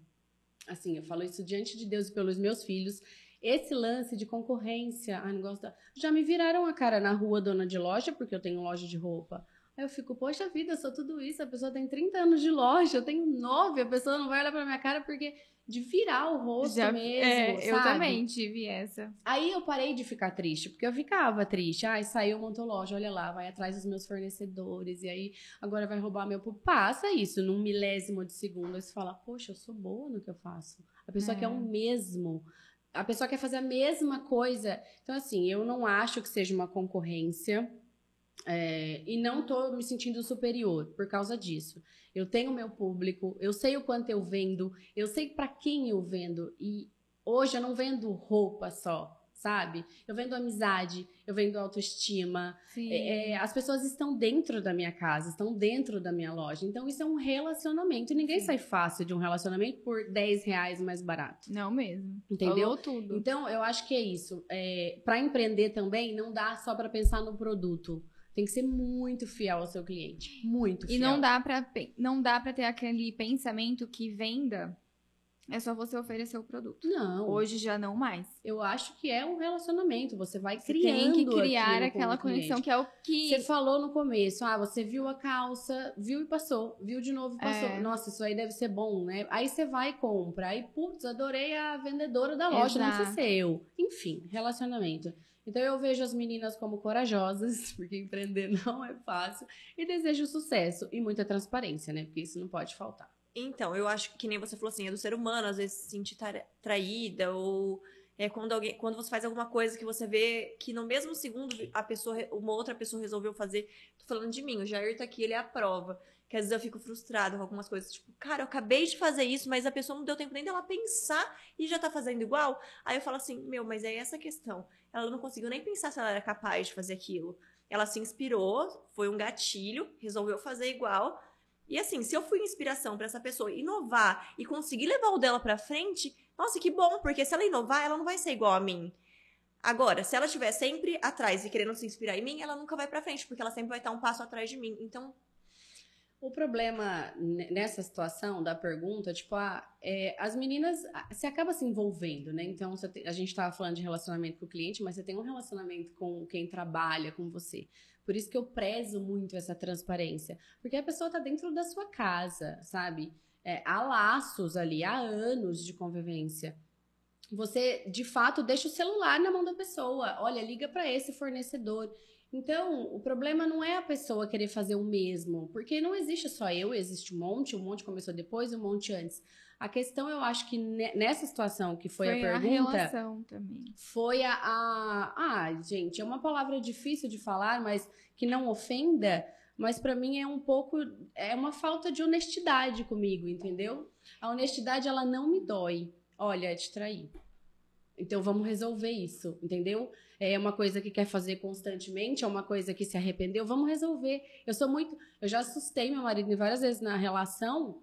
Assim, eu falo isso diante de Deus e pelos meus filhos. Esse lance de concorrência, ai, não gosto da... Já me viraram a cara na rua, dona de loja, porque eu tenho loja de roupa. Aí eu fico, poxa vida, eu sou tudo isso. A pessoa tem 30 anos de loja, eu tenho 9. A pessoa não vai olhar pra minha cara porque de virar o rosto Já, mesmo. é, eu sabe? também tive essa. Aí eu parei de ficar triste, porque eu ficava triste. Ai, saiu, montou loja, olha lá, vai atrás dos meus fornecedores, e aí agora vai roubar meu. Passa isso num milésimo de segundo. Aí você fala, poxa, eu sou boa no que eu faço. A pessoa É. quer o mesmo. A pessoa quer fazer a mesma coisa. Então, assim, eu não acho que seja uma concorrência. É, e não tô me sentindo superior por causa disso. Eu tenho meu público, eu sei o quanto eu vendo, eu sei pra quem eu vendo. E hoje eu não vendo roupa só, sabe? Eu vendo amizade, eu vendo autoestima. É, é, as pessoas estão dentro da minha casa, estão dentro da minha loja. Então isso é um relacionamento. Ninguém Sim. sai fácil de um relacionamento por 10 reais mais barato. Não mesmo. Entendeu? Falou tudo. Então, eu acho que é isso. É, para empreender também, não dá só para pensar no produto. Tem que ser muito fiel ao seu cliente. Muito E fiel. não dá pra pe- não dá para ter aquele pensamento que venda é só você oferecer o produto. Não. Hoje já não mais. Eu acho que é um relacionamento. Você vai Você criando tem que criar aquela conexão que é o que Você falou no começo, ah, você viu a calça, viu e passou, viu de novo e passou. É. Nossa, isso aí deve ser bom, né? Aí você vai e compra. Aí, putz, adorei a vendedora da loja, não Exato. sei ser eu. Enfim, relacionamento. Então eu vejo as meninas como corajosas, [laughs] porque empreender não é fácil, e desejo sucesso e muita transparência, né? Porque isso não pode faltar. Então, eu acho que nem você falou assim, é do ser humano, às vezes se sentir tra- traída ou é quando alguém, quando você faz alguma coisa que você vê que no mesmo segundo a pessoa, uma outra pessoa resolveu fazer. Tô falando de mim, o Jair tá aqui, ele é a prova. Que às vezes eu fico frustrada com algumas coisas. Tipo, cara, eu acabei de fazer isso, mas a pessoa não deu tempo nem dela pensar e já tá fazendo igual. Aí eu falo assim, meu, mas é essa a questão. Ela não conseguiu nem pensar se ela era capaz de fazer aquilo. Ela se inspirou, foi um gatilho, resolveu fazer igual. E assim, se eu fui inspiração para essa pessoa inovar e conseguir levar o dela para frente, nossa, que bom, porque se ela inovar, ela não vai ser igual a mim. Agora, se ela estiver sempre atrás e querendo se inspirar em mim, ela nunca vai para frente, porque ela sempre vai estar um passo atrás de mim. Então, o problema nessa situação da pergunta, tipo, ah, é, as meninas, você acaba se envolvendo, né? Então, a gente estava falando de relacionamento com o cliente, mas você tem um relacionamento com quem trabalha com você. Por isso que eu prezo muito essa transparência. Porque a pessoa está dentro da sua casa, sabe? É, há laços ali, há anos de convivência. Você, de fato, deixa o celular na mão da pessoa. Olha, liga para esse fornecedor. Então, o problema não é a pessoa querer fazer o mesmo, porque não existe só eu, existe um monte, um monte começou depois e um monte antes. A questão, eu acho que nessa situação que foi, foi a pergunta. A relação também. Foi a, a. Ah, gente, é uma palavra difícil de falar, mas que não ofenda, mas para mim é um pouco. É uma falta de honestidade comigo, entendeu? A honestidade, ela não me dói. Olha, é te trair. Então vamos resolver isso, entendeu? É uma coisa que quer fazer constantemente, é uma coisa que se arrependeu, vamos resolver. Eu sou muito. Eu já assustei meu marido várias vezes na relação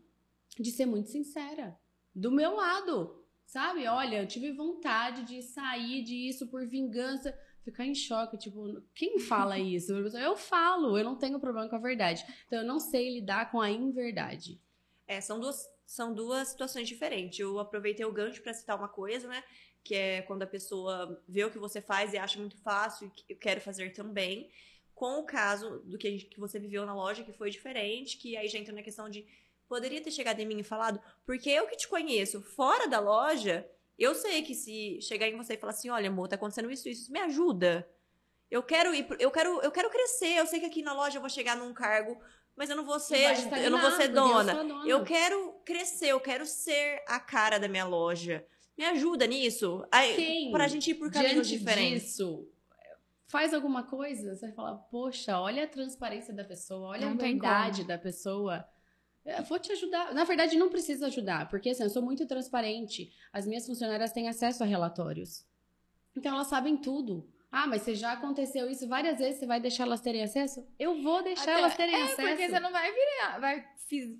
de ser muito sincera. Do meu lado, sabe? Olha, eu tive vontade de sair disso por vingança. Ficar em choque, tipo, quem fala [laughs] isso? Eu falo, eu não tenho problema com a verdade. Então eu não sei lidar com a inverdade. É, são duas, são duas situações diferentes. Eu aproveitei o gancho para citar uma coisa, né? Que é quando a pessoa vê o que você faz e acha muito fácil e eu quero fazer também. Com o caso do que, gente, que você viveu na loja, que foi diferente, que aí já entra na questão de poderia ter chegado em mim e falado, porque eu que te conheço fora da loja, eu sei que se chegar em você e falar assim, olha, amor, tá acontecendo isso, isso, me ajuda. Eu quero ir, eu quero, eu quero crescer. Eu sei que aqui na loja eu vou chegar num cargo, mas eu não vou ser, eu não vou ser dona. Eu, dona. eu quero crescer, eu quero ser a cara da minha loja. Me ajuda nisso. Aí, pra gente ir por caminhos diferentes. Disso, faz alguma coisa, você vai falar, poxa, olha a transparência da pessoa, olha não a verdade da pessoa. Eu vou te ajudar. Na verdade, não precisa ajudar, porque assim, eu sou muito transparente. As minhas funcionárias têm acesso a relatórios. Então elas sabem tudo. Ah, mas se já aconteceu isso várias vezes, você vai deixar elas terem acesso? Eu vou deixar Até, elas terem é, acesso. Porque você não vai virar, vai,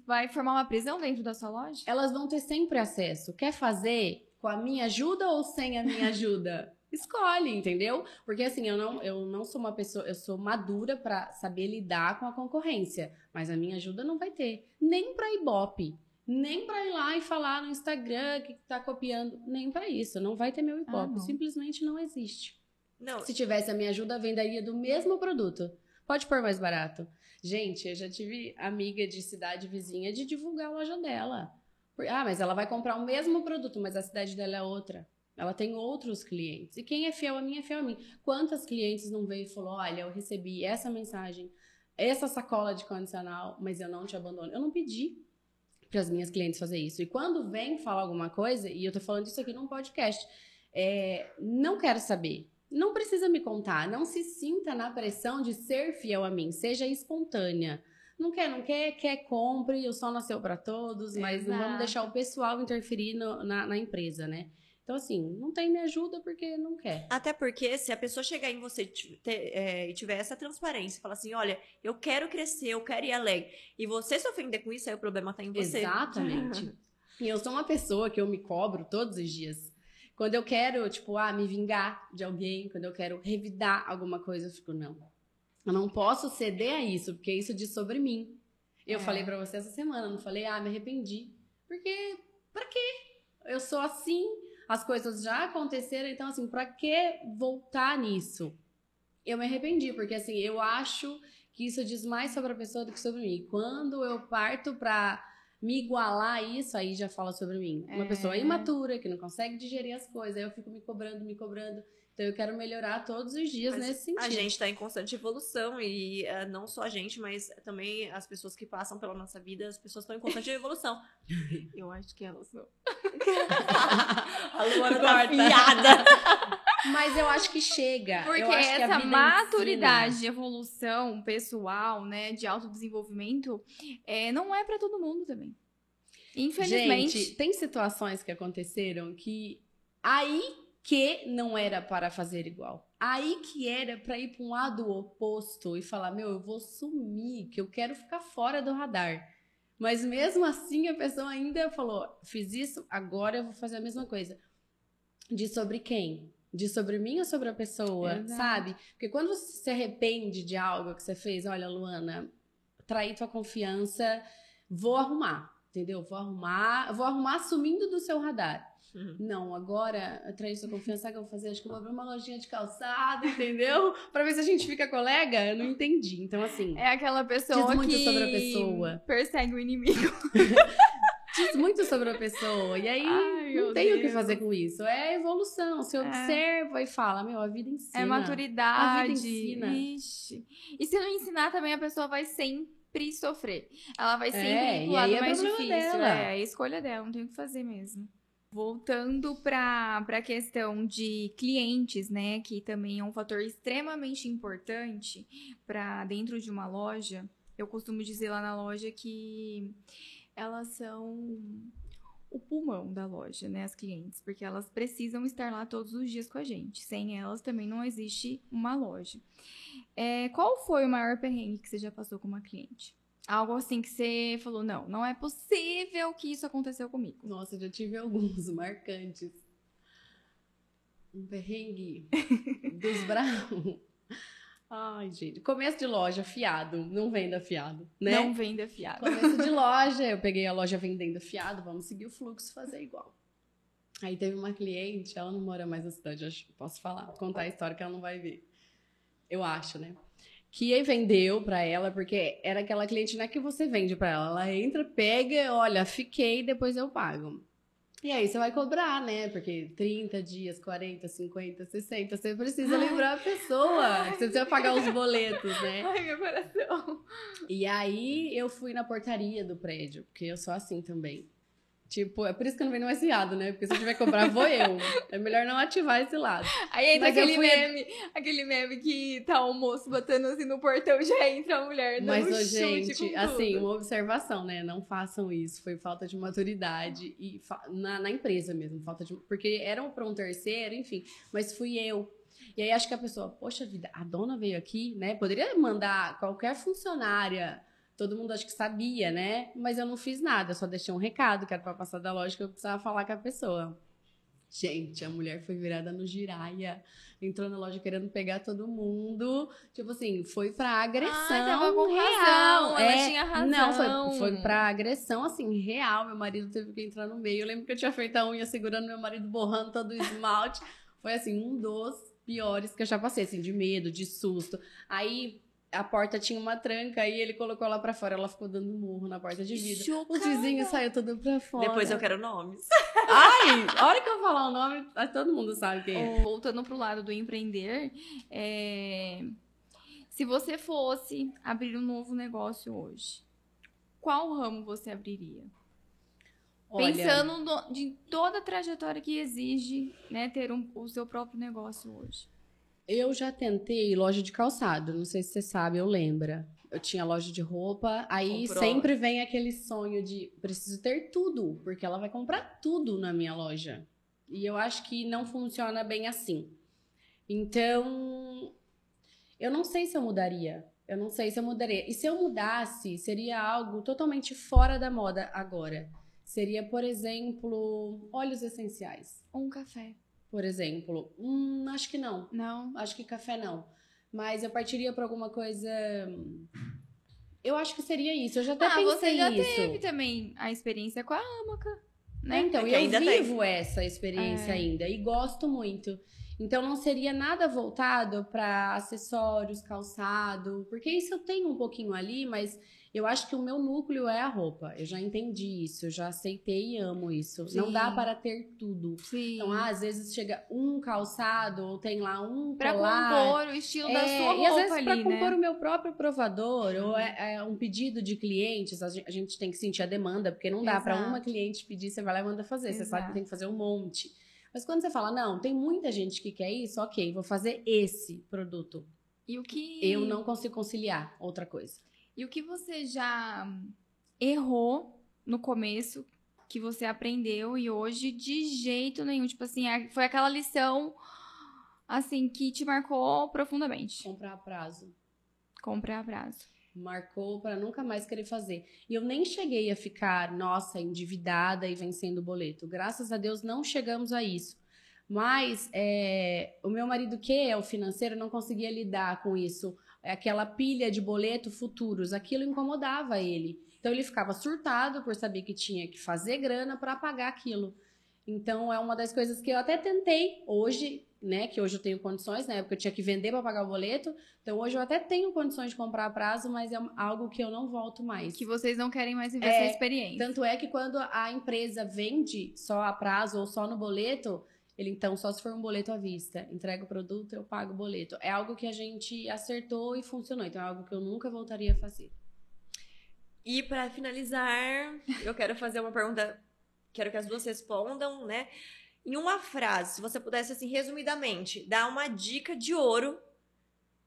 vai formar uma prisão dentro da sua loja? Elas vão ter sempre acesso. Quer fazer? Com a minha ajuda ou sem a minha ajuda? [laughs] Escolhe, entendeu? Porque assim, eu não, eu não sou uma pessoa, eu sou madura para saber lidar com a concorrência, mas a minha ajuda não vai ter, nem para Ibope, nem para ir lá e falar no Instagram que tá copiando, nem para isso, não vai ter meu ah, Ibope, ah, simplesmente não existe. Não. Se tivesse a minha ajuda, venderia do mesmo produto. Pode pôr mais barato. Gente, eu já tive amiga de cidade vizinha de divulgar a loja dela. Ah, mas ela vai comprar o mesmo produto, mas a cidade dela é outra. Ela tem outros clientes. E quem é fiel a mim é fiel a mim. Quantas clientes não veio e falou: olha, eu recebi essa mensagem, essa sacola de condicional, mas eu não te abandono. Eu não pedi para as minhas clientes fazer isso. E quando vem falar alguma coisa, e eu tô falando isso aqui num podcast, é, não quero saber. Não precisa me contar. Não se sinta na pressão de ser fiel a mim. Seja espontânea. Não quer, não quer, quer, compre, o sol nasceu para todos, mas Exato. não vamos deixar o pessoal interferir no, na, na empresa, né? Então, assim, não tem me ajuda porque não quer. Até porque se a pessoa chegar em você é, e tiver essa transparência, falar assim, olha, eu quero crescer, eu quero ir além, e você se ofender com isso, aí o problema tá em você. Exatamente. [laughs] e eu sou uma pessoa que eu me cobro todos os dias. Quando eu quero, tipo, ah, me vingar de alguém, quando eu quero revidar alguma coisa, eu fico, não, eu não posso ceder a isso, porque isso diz sobre mim. Eu é. falei para você essa semana, não falei, ah, me arrependi. Porque, pra quê? Eu sou assim, as coisas já aconteceram, então, assim, pra que voltar nisso? Eu me arrependi, porque, assim, eu acho que isso diz mais sobre a pessoa do que sobre mim. Quando eu parto pra me igualar a isso, aí já fala sobre mim. Uma é. pessoa imatura, que não consegue digerir as coisas, aí eu fico me cobrando, me cobrando. Então eu quero melhorar todos os dias mas nesse sentido. A gente está em constante evolução e uh, não só a gente, mas também as pessoas que passam pela nossa vida, as pessoas estão em constante evolução. [laughs] eu acho que elas são. [laughs] a Luana tá piada. [laughs] Mas eu acho que chega. Porque eu acho que a essa vida maturidade ensina. de evolução pessoal, né, de autodesenvolvimento, é, não é pra todo mundo também. Infelizmente. Gente, tem situações que aconteceram que aí que não era para fazer igual. Aí que era para ir para um lado oposto e falar: meu, eu vou sumir, que eu quero ficar fora do radar. Mas mesmo assim a pessoa ainda falou: fiz isso, agora eu vou fazer a mesma coisa. De sobre quem? De sobre mim ou sobre a pessoa, Exato. sabe? Porque quando você se arrepende de algo que você fez, olha, Luana, traí tua confiança, vou arrumar, entendeu? Vou arrumar, vou arrumar assumindo do seu radar. Uhum. Não, agora eu traí sua confiança, sabe o que eu vou fazer? Acho que eu vou abrir uma lojinha de calçado, entendeu? [laughs] pra ver se a gente fica colega. Eu não entendi. Então, assim, É aquela pessoa Diz muito que sobre a pessoa. persegue o inimigo. [laughs] diz muito sobre a pessoa. E aí, Ai, não tem o que Deus. fazer com isso. É evolução. Você observa e fala, meu, a vida ensina. É maturidade. A vida ensina. Ixi. E se não ensinar também, a pessoa vai sempre sofrer. Ela vai sempre É, ir e pro lado é mais difícil. dela. É a escolha dela, não tem o que fazer mesmo. Voltando para a questão de clientes, né, que também é um fator extremamente importante para dentro de uma loja. Eu costumo dizer lá na loja que elas são o pulmão da loja, né, as clientes, porque elas precisam estar lá todos os dias com a gente. Sem elas também não existe uma loja. É, qual foi o maior perrengue que você já passou com uma cliente? Algo assim que você falou, não, não é possível que isso aconteceu comigo. Nossa, já tive alguns [laughs] marcantes. Um perrengue [laughs] dos bravos. Ai, gente. Começo de loja, fiado. Não venda fiado, né? Não venda fiado. Começo de [laughs] loja, eu peguei a loja vendendo fiado, vamos seguir o fluxo, fazer igual. Aí teve uma cliente, ela não mora mais na cidade, acho posso falar, contar a história que ela não vai ver. Eu acho, né? Que aí vendeu pra ela, porque era aquela cliente, não é que você vende pra ela, ela entra, pega, olha, fiquei, depois eu pago. E aí você vai cobrar, né? Porque 30 dias, 40, 50, 60, você precisa Ai. lembrar a pessoa, que você precisa pagar os boletos, né? Ai, meu coração. E aí eu fui na portaria do prédio, porque eu sou assim também. Tipo, é por isso que eu não venho mais fiado, né? Porque se eu tiver que cobrar, vou eu. É melhor não ativar esse lado. Aí entra Mas aquele fui- meme, aquele meme que tá o moço batendo assim no portão, já entra a mulher Mas, um gente, assim, uma observação, né? Não façam isso. Foi falta de maturidade e fa- na, na empresa mesmo, falta de. Porque eram para um terceiro, enfim. Mas fui eu. E aí acho que a pessoa, poxa vida, a dona veio aqui, né? Poderia mandar qualquer funcionária. Todo mundo acho que sabia, né? Mas eu não fiz nada, eu só deixei um recado que era pra passar da loja que eu precisava falar com a pessoa. Gente, a mulher foi virada no giraia. Entrou na loja querendo pegar todo mundo. Tipo assim, foi pra agressão. Ai, tava com real. razão, ela É, tinha razão. Não, foi, foi pra agressão, assim, real. Meu marido teve que entrar no meio. Eu lembro que eu tinha feito a unha segurando meu marido, borrando todo o esmalte. Foi, assim, um dos piores que eu já passei, assim, de medo, de susto. Aí a porta tinha uma tranca, aí ele colocou ela pra fora. Ela ficou dando murro na porta de vidro. Os Chocada. vizinhos saíram tudo pra fora. Depois eu quero nomes. Ai, a hora que eu falar o nome, todo mundo sabe quem é. Voltando pro lado do empreender, é, se você fosse abrir um novo negócio hoje, qual ramo você abriria? Olha, Pensando no- de toda a trajetória que exige né, ter um- o seu próprio negócio hoje. Eu já tentei loja de calçado, não sei se você sabe, ou lembra. Eu tinha loja de roupa, aí Comprou. sempre vem aquele sonho de preciso ter tudo, porque ela vai comprar tudo na minha loja. E eu acho que não funciona bem assim. Então, eu não sei se eu mudaria. Eu não sei se eu mudaria. E se eu mudasse, seria algo totalmente fora da moda agora. Seria, por exemplo, óleos essenciais. Um café. Por exemplo. Hum, acho que não. Não? Acho que café não. Mas eu partiria pra alguma coisa. Eu acho que seria isso. Eu já até ah, pensei você já isso. teve também a experiência com a Amaca, né? então, É eu ainda tem. vivo essa experiência É. ainda e gosto muito. Então não seria nada voltado para acessórios, calçado, porque isso eu tenho um pouquinho ali, mas eu acho que o meu núcleo é a roupa. Eu já entendi isso, eu já aceitei e amo isso. Não Sim. dá para ter tudo. Sim. Então, ah, às vezes chega um calçado ou tem lá um pra colar. compor o estilo da É, sua roupa e às vezes ali, para né? compor o meu próprio provador ou é, é um pedido de clientes, a gen- a gente tem que sentir a demanda, porque não dá para Exato. uma cliente pedir, você vai lá e manda fazer, você sabe que Exato. tem que fazer um monte. Mas quando você fala, não, tem muita gente que quer isso, ok, vou fazer esse produto. E o que. Eu não consigo conciliar outra coisa. E o que você já errou no começo, que você aprendeu e hoje de jeito nenhum? Tipo assim, a- foi aquela lição, assim, que te marcou profundamente. Comprar a prazo. Comprar a prazo. Marcou para nunca mais querer fazer. E eu nem cheguei a ficar, nossa, endividada e vencendo o boleto. Graças a Deus não chegamos a isso. Mas é, o meu marido, que é o financeiro, não conseguia lidar com isso. É Aquela pilha de boleto futuros, aquilo incomodava ele. Então ele ficava surtado por saber que tinha que fazer grana para pagar aquilo. Então é uma das coisas que eu até tentei hoje, né? Que hoje eu tenho condições, na época eu tinha que vender para pagar o boleto. Então hoje eu até tenho condições de comprar a prazo, mas é algo que eu não volto mais. Que vocês não querem mais viver É, essa experiência. Tanto é que quando a empresa vende só a prazo ou só no boleto, ele então só se for um boleto à vista, entrega o produto, eu pago o boleto. É algo que a gente acertou e funcionou. Então é algo que eu nunca voltaria a fazer. E pra finalizar, eu quero fazer uma pergunta, quero que as duas respondam, né? Em uma frase, se você pudesse assim resumidamente dar uma dica de ouro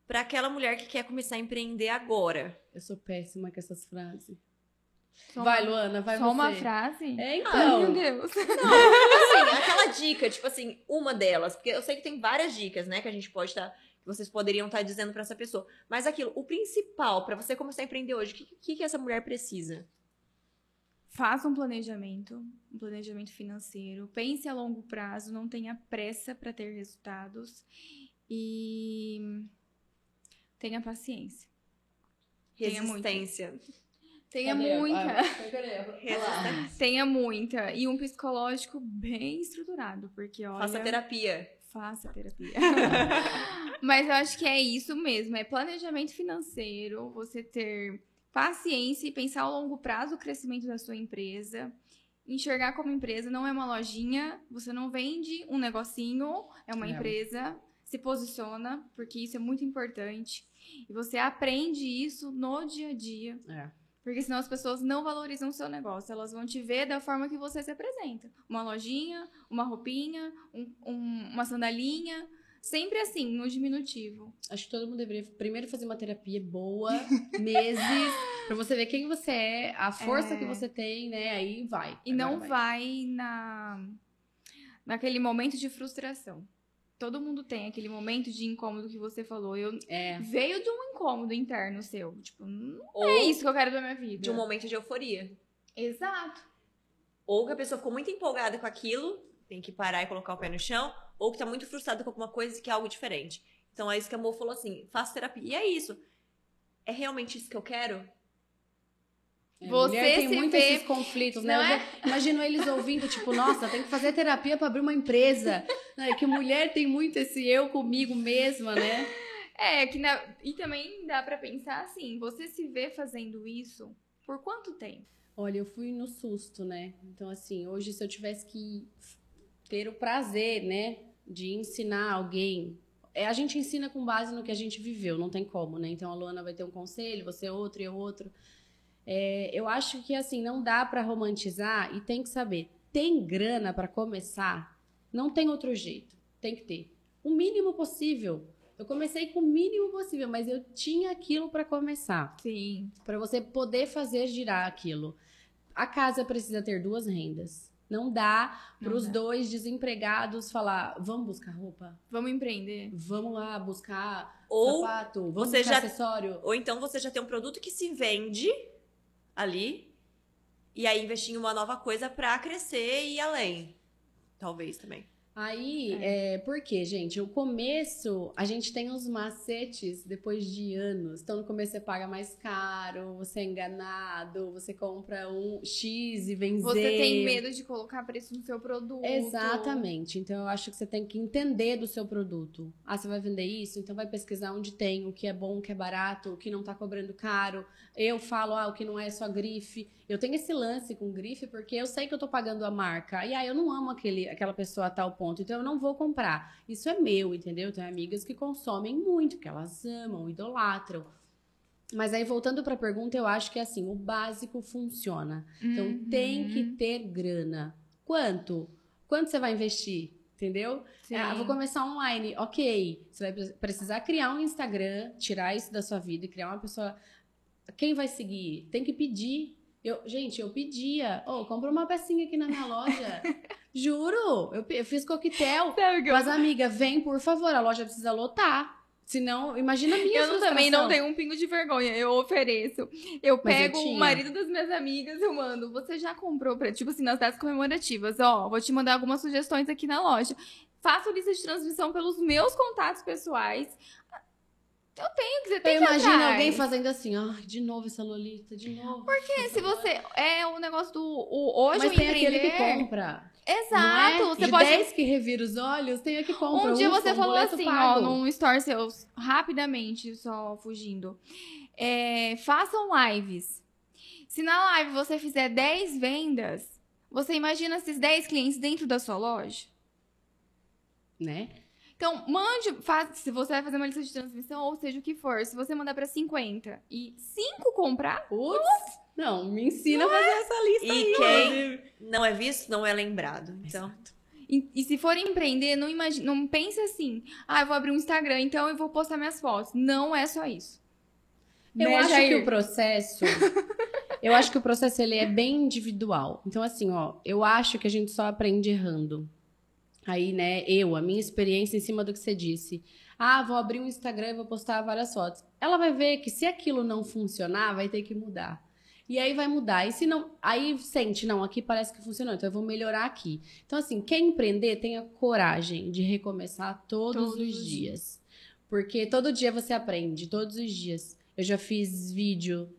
pra aquela mulher que quer começar a empreender agora. Eu sou péssima com essas frases. Só vai, Luana, vai Só você. uma frase? É, Ai, então. meu Deus. [laughs] Assim, aquela dica, tipo assim, uma delas, porque eu sei que tem várias dicas, né, que a gente pode estar, que vocês poderiam estar dizendo pra essa pessoa. Mas aquilo, o principal pra você começar a empreender hoje, o que, que, que essa mulher precisa? Faça um planejamento, um planejamento financeiro. Pense a longo prazo, não tenha pressa para ter resultados e tenha paciência. Tenha muita. Resistência. Tenha Cadê? muita, Ah, cadê? Olha lá. Resistência. tenha muita e um psicológico bem estruturado, porque olha, Faça terapia. faça terapia. [laughs] Mas eu acho que é isso mesmo, é planejamento financeiro, você ter paciência e pensar ao longo prazo o crescimento da sua empresa. Enxergar como empresa não é uma lojinha, você não vende um negocinho, é uma Não. empresa. Se posiciona, porque isso é muito importante. E você aprende isso no dia a dia. É. Porque senão as pessoas não valorizam o seu negócio. Elas vão te ver da forma que você se apresenta. Uma lojinha, uma roupinha, um- um- uma sandalinha. Sempre assim, no diminutivo. Acho que todo mundo deveria primeiro fazer uma terapia boa, [laughs] meses, pra você ver quem você é, a força É. que você tem, né? Aí vai. E Agora não vai na naquele momento de frustração. Todo mundo tem aquele momento de incômodo que você falou. Eu É. veio de um incômodo interno seu. Tipo, não Ou é isso que eu quero da minha vida. de um momento de euforia. Exato. Ou que a pessoa ficou muito empolgada com aquilo, tem que parar e colocar o pé no chão, ou que tá muito frustrada com alguma coisa que é algo diferente. Então é isso que a Mo falou assim: faço terapia. E é isso. É realmente isso que eu quero? É, Você mulher tem muito vê- esses conflitos, né? É? imagino eles ouvindo, tipo, nossa, tem que fazer terapia pra abrir uma empresa. [laughs] É que mulher tem muito esse eu comigo mesma, né? É, que na... e também dá pra pensar assim, você se vê fazendo isso por quanto tempo? Olha, eu fui no susto, né? Então, assim, hoje se eu tivesse que ter o prazer, né, de ensinar alguém. É, a gente ensina com base no que a gente viveu, não tem como, né? Então a Luana vai ter um conselho, você outro e eu outro. É, eu acho que assim não dá pra romantizar e tem que saber. Tem grana pra começar? Não tem outro jeito. Tem que ter o mínimo possível. Eu comecei com o mínimo possível, mas eu tinha aquilo pra começar Sim. para você poder fazer girar aquilo. A casa precisa ter duas rendas. Não dá para os dois desempregados falar: vamos buscar roupa, Vamos empreender. vamos lá buscar Ou, sapato, vamos você buscar já- acessório. ou então você já tem um produto que se vende ali, e aí investir em uma nova coisa pra crescer e ir além. Talvez também. Aí, é. porque, gente, o começo, a gente tem os macetes depois de anos. Então, no começo você paga mais caro, você é enganado, você compra um X e vem Você Z. tem medo de colocar preço no seu produto. Exatamente. Então eu acho que você tem que entender do seu produto. Ah, você vai vender isso? Então vai pesquisar onde tem, o que é bom, o que é barato, o que não tá cobrando caro. Eu falo, ah, o que não é só grife. Eu tenho esse lance com grife porque eu sei que eu tô pagando a marca. E aí eu não amo aquele, aquela pessoa a tal ponto, então eu não vou comprar. Isso é meu, entendeu? Eu tenho amigas que consomem muito, que elas amam, idolatram. Mas aí voltando pra pergunta, eu acho que assim, o básico funciona. Então Uhum. tem que ter grana. Quanto? Quanto você vai investir? Entendeu? Ah, vou começar online. Ok. Você vai pre- precisar criar um Instagram, tirar isso da sua vida e criar uma pessoa. Quem vai seguir? Tem que pedir. Eu, gente, eu pedia. Ô, compra uma pecinha aqui na minha loja. [laughs] Juro. Eu, eu fiz coquetel. O eu- Mas, amiga, vem, por favor. A loja precisa lotar. Senão, imagina a minha Eu também não tenho um pingo de vergonha, eu ofereço. Eu Mas eu pego o tinha. marido das minhas amigas, eu mando. Você já comprou pra, tipo assim, nas datas comemorativas? Ó, vou te mandar algumas sugestões aqui na loja. Faço lista de transmissão pelos meus contatos pessoais. Eu tenho que você tem Eu que imagino atrás. alguém fazendo assim, ai, de novo essa Lolita, de novo. Porque se você. É o negócio do. O, hoje Mas o tem aquele que empreender- compra. Exato. Não é? Você de pode 10 que revira os olhos, tem a que compra. Um dia você um falou assim, pago. ó, num story seus, rapidamente, só fugindo. É, façam lives. Se na live você fizer 10 vendas, você imagina esses 10 clientes dentro da sua loja? Né? Então, mande, faz, se você vai fazer uma lista de transmissão, ou seja o que for, se você mandar pra 50 e 5 comprar, Putz, não, me ensina a fazer essa lista E aí. quem não é visto, não é lembrado. Então, E, e se for empreender, não, imagine, não pense assim, ah, eu vou abrir um Instagram, então eu vou postar minhas fotos. Não é só isso. Eu Né, acho Jair? que o processo. [laughs] eu acho que o processo ele é bem individual. Então, assim, ó, eu acho que a gente só aprende errando. Aí, né, eu, a minha experiência em cima do que você disse. Ah, vou abrir um Instagram e vou postar várias fotos. Ela vai ver que se aquilo não funcionar, vai ter que mudar. E aí vai mudar. E se não. Aí sente, não, aqui parece que funcionou, então eu vou melhorar aqui. Então, assim, quem empreender, tenha coragem de recomeçar todos, Todos os os dias. Porque todo dia você aprende, todos os dias. Eu já fiz vídeo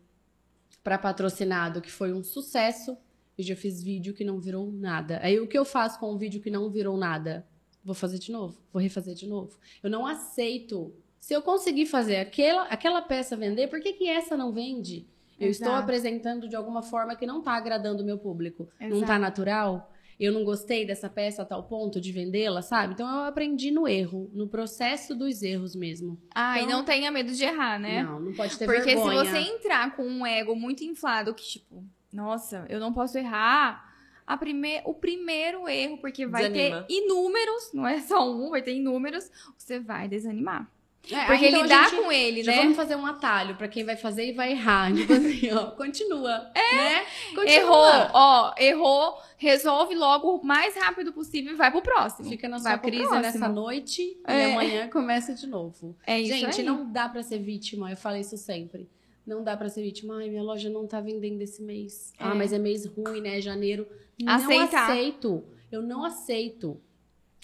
para patrocinado que foi um sucesso. Eu já fiz vídeo que não virou nada. Aí o que eu faço com um vídeo que não virou nada? Vou fazer de novo, vou refazer de novo. Eu não aceito. Se eu conseguir fazer aquela, aquela peça vender, por que, que essa não vende? Eu estou Exato. apresentando de alguma forma que não está agradando o meu público. Não Exato. está natural? Eu não gostei dessa peça a tal ponto de vendê-la, sabe? Então eu aprendi no erro, no processo dos erros mesmo. Ah, e Então- não tenha medo de errar, né? Não, não pode ter Porque vergonha. se você entrar com um ego muito inflado, que tipo, nossa, eu não posso errar. A prime... O primeiro erro, porque vai Desanima. ter inúmeros, não é só um, vai ter inúmeros, você vai desanimar. É, Porque então, lidar gente, com ele, né? vamos fazer um atalho pra quem vai fazer e vai errar. [laughs] Tipo assim, ó, continua. É, né? Continua. Errou, ó, errou, resolve logo o mais rápido possível e vai pro próximo. Fica na Vai sua pro crise nessa noite e É. amanhã começa de novo. É isso Gente, aí. não dá pra ser vítima. Eu falo isso sempre. Não dá pra ser vítima. Ai, minha loja não tá vendendo esse mês. Ah, É. mas é mês ruim, né? É janeiro. Não Aceitar. aceito. Eu não aceito.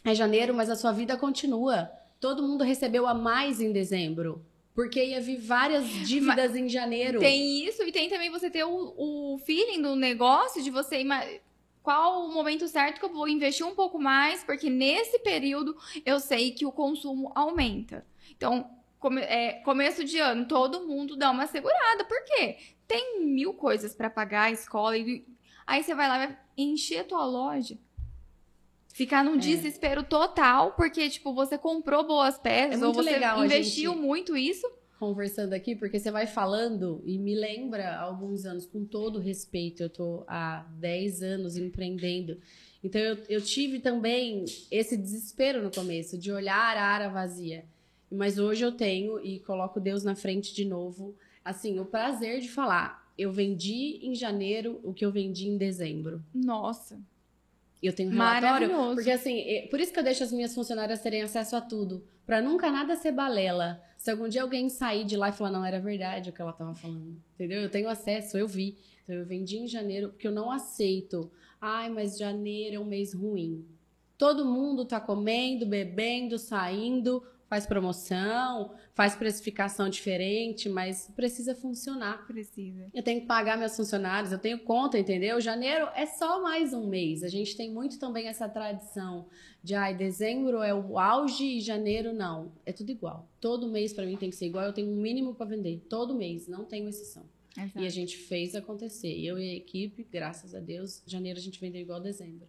É janeiro, mas a sua vida continua. Todo mundo recebeu a mais em dezembro. Porque ia vir várias dívidas em janeiro. Tem isso e tem também você ter o, o feeling do negócio de você qual o momento certo que eu vou investir um pouco mais, porque nesse período eu sei que o consumo aumenta. Então, come- é, começo de ano, todo mundo dá uma segurada. Por quê? Tem mil coisas para pagar, a escola, e aí você vai lá e vai encher a tua loja. Ficar num É. desespero total, porque, tipo, você comprou boas peças, É ou você legal investiu gente- muito isso. conversando aqui, porque você vai falando e me lembra há alguns anos, com todo respeito, eu tô há 10 anos empreendendo. Então eu, eu tive também esse desespero no começo, de olhar a área vazia. Mas hoje eu tenho, e coloco Deus na frente de novo, assim, o prazer de falar. Eu vendi em janeiro o que eu vendi em dezembro. Nossa, Eu tenho um relatório. Porque assim, é- por isso que eu deixo as minhas funcionárias terem acesso a tudo. Pra nunca nada ser balela. Se algum dia alguém sair de lá e falar, não, era verdade o que ela tava falando. Entendeu? Eu tenho acesso, eu vi. Então eu vendi em janeiro, porque eu não aceito. Ai, mas janeiro é um mês ruim. Todo mundo tá comendo, bebendo, saindo, faz promoção, faz precificação diferente, mas precisa funcionar. Precisa. Eu tenho que pagar meus funcionários, eu tenho conta, entendeu? Janeiro é só mais um mês. A gente tem muito também essa tradição de, ai, dezembro é o auge e janeiro não. É tudo igual. Todo mês pra mim tem que ser igual, eu tenho um mínimo pra vender. Todo mês, não tenho exceção. E a gente fez acontecer. Eu e a equipe, graças a Deus, janeiro a gente vendeu igual dezembro.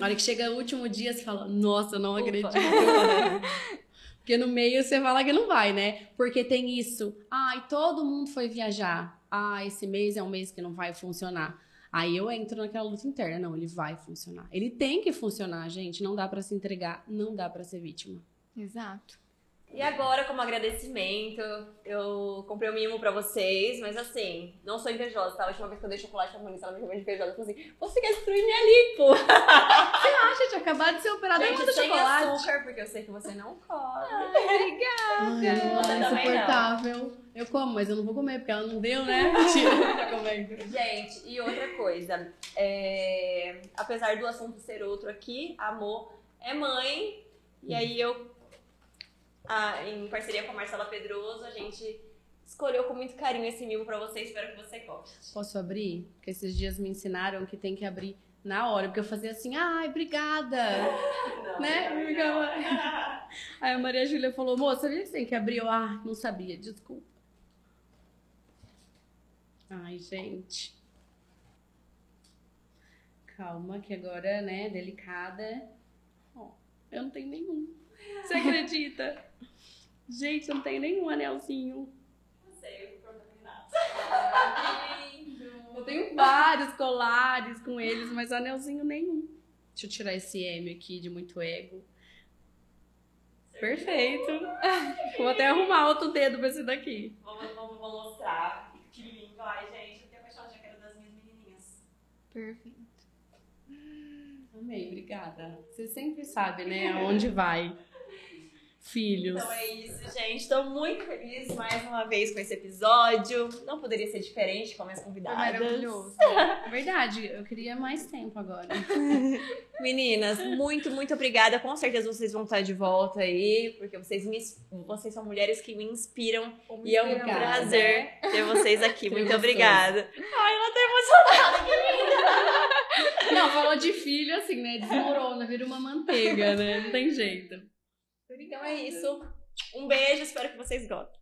A hora que chega o último dia, você fala, nossa, eu não acredito. [laughs] Porque no meio você fala que não vai, né? Porque tem isso. Ai, todo mundo foi viajar. Ah, esse mês é um mês que não vai funcionar. Aí eu entro naquela luta interna, não, ele vai funcionar. Ele tem que funcionar, gente, não dá para se entregar, não dá para ser vítima. Exato. E agora, como agradecimento, eu comprei um mimo pra vocês, mas assim, não sou invejosa, tá? A última vez que eu dei chocolate pra Moniz, ela me chamou de invejosa. Ela falou assim, você quer destruir minha lipo? [laughs] Acha, tinha acabado de ser operada Gente, com sem chocolate. açúcar, porque eu sei que você não come. Ai, não, Você é também não. insuportável. Eu como, mas eu não vou comer, porque ela não deu, né? [laughs] Mentira, tá. Gente, e outra coisa, é, apesar do assunto ser outro aqui, a Amor é mãe, e aí eu, em parceria com a Marcela Pedroso, a gente escolheu com muito carinho esse mimo pra você, espero que você goste. Posso abrir? Porque esses dias me ensinaram que tem que abrir na hora, porque eu fazia assim, ai, obrigada. [laughs] Não, Né? não. [laughs] Aí a Maria Júlia falou, moça, sabia que você tem que abrir? Eu, ah, não sabia, desculpa. Ai, gente. Calma, que agora, né, delicada. Ó, eu não tenho nenhum. Você acredita? Gente, eu não tenho nenhum anelzinho. Não sei, o. Eu tenho vários colares com eles, mas anelzinho nenhum. Deixa eu tirar esse M aqui de muito ego. Perfeito. [laughs] Vou até arrumar outro dedo pra esse daqui. Vamos, vamos, vamos mostrar. Que lindo. Ai, gente, eu tenho apaixonada já quero das minhas menininhas. Perfeito. Amei, obrigada. Você sempre sabe, né, aonde vai. Filhos. Então é isso, gente. Tô muito feliz mais uma vez com esse episódio. Não poderia ser diferente com as minhas Foi convidadas. maravilhoso. [laughs] Verdade, eu queria mais tempo agora. [laughs] Meninas, muito, muito obrigada. Com certeza vocês vão estar de volta aí, porque vocês, me, vocês são mulheres que me inspiram. E é um Obrigada. prazer ter vocês aqui. [laughs] Que muito gostoso. obrigada. Ai, ela tá emocionada, que linda. Não, falou de filho assim, né? Desmorona, vira uma manteiga, né? Não tem jeito. Então é isso. Um beijo, espero que vocês gostem.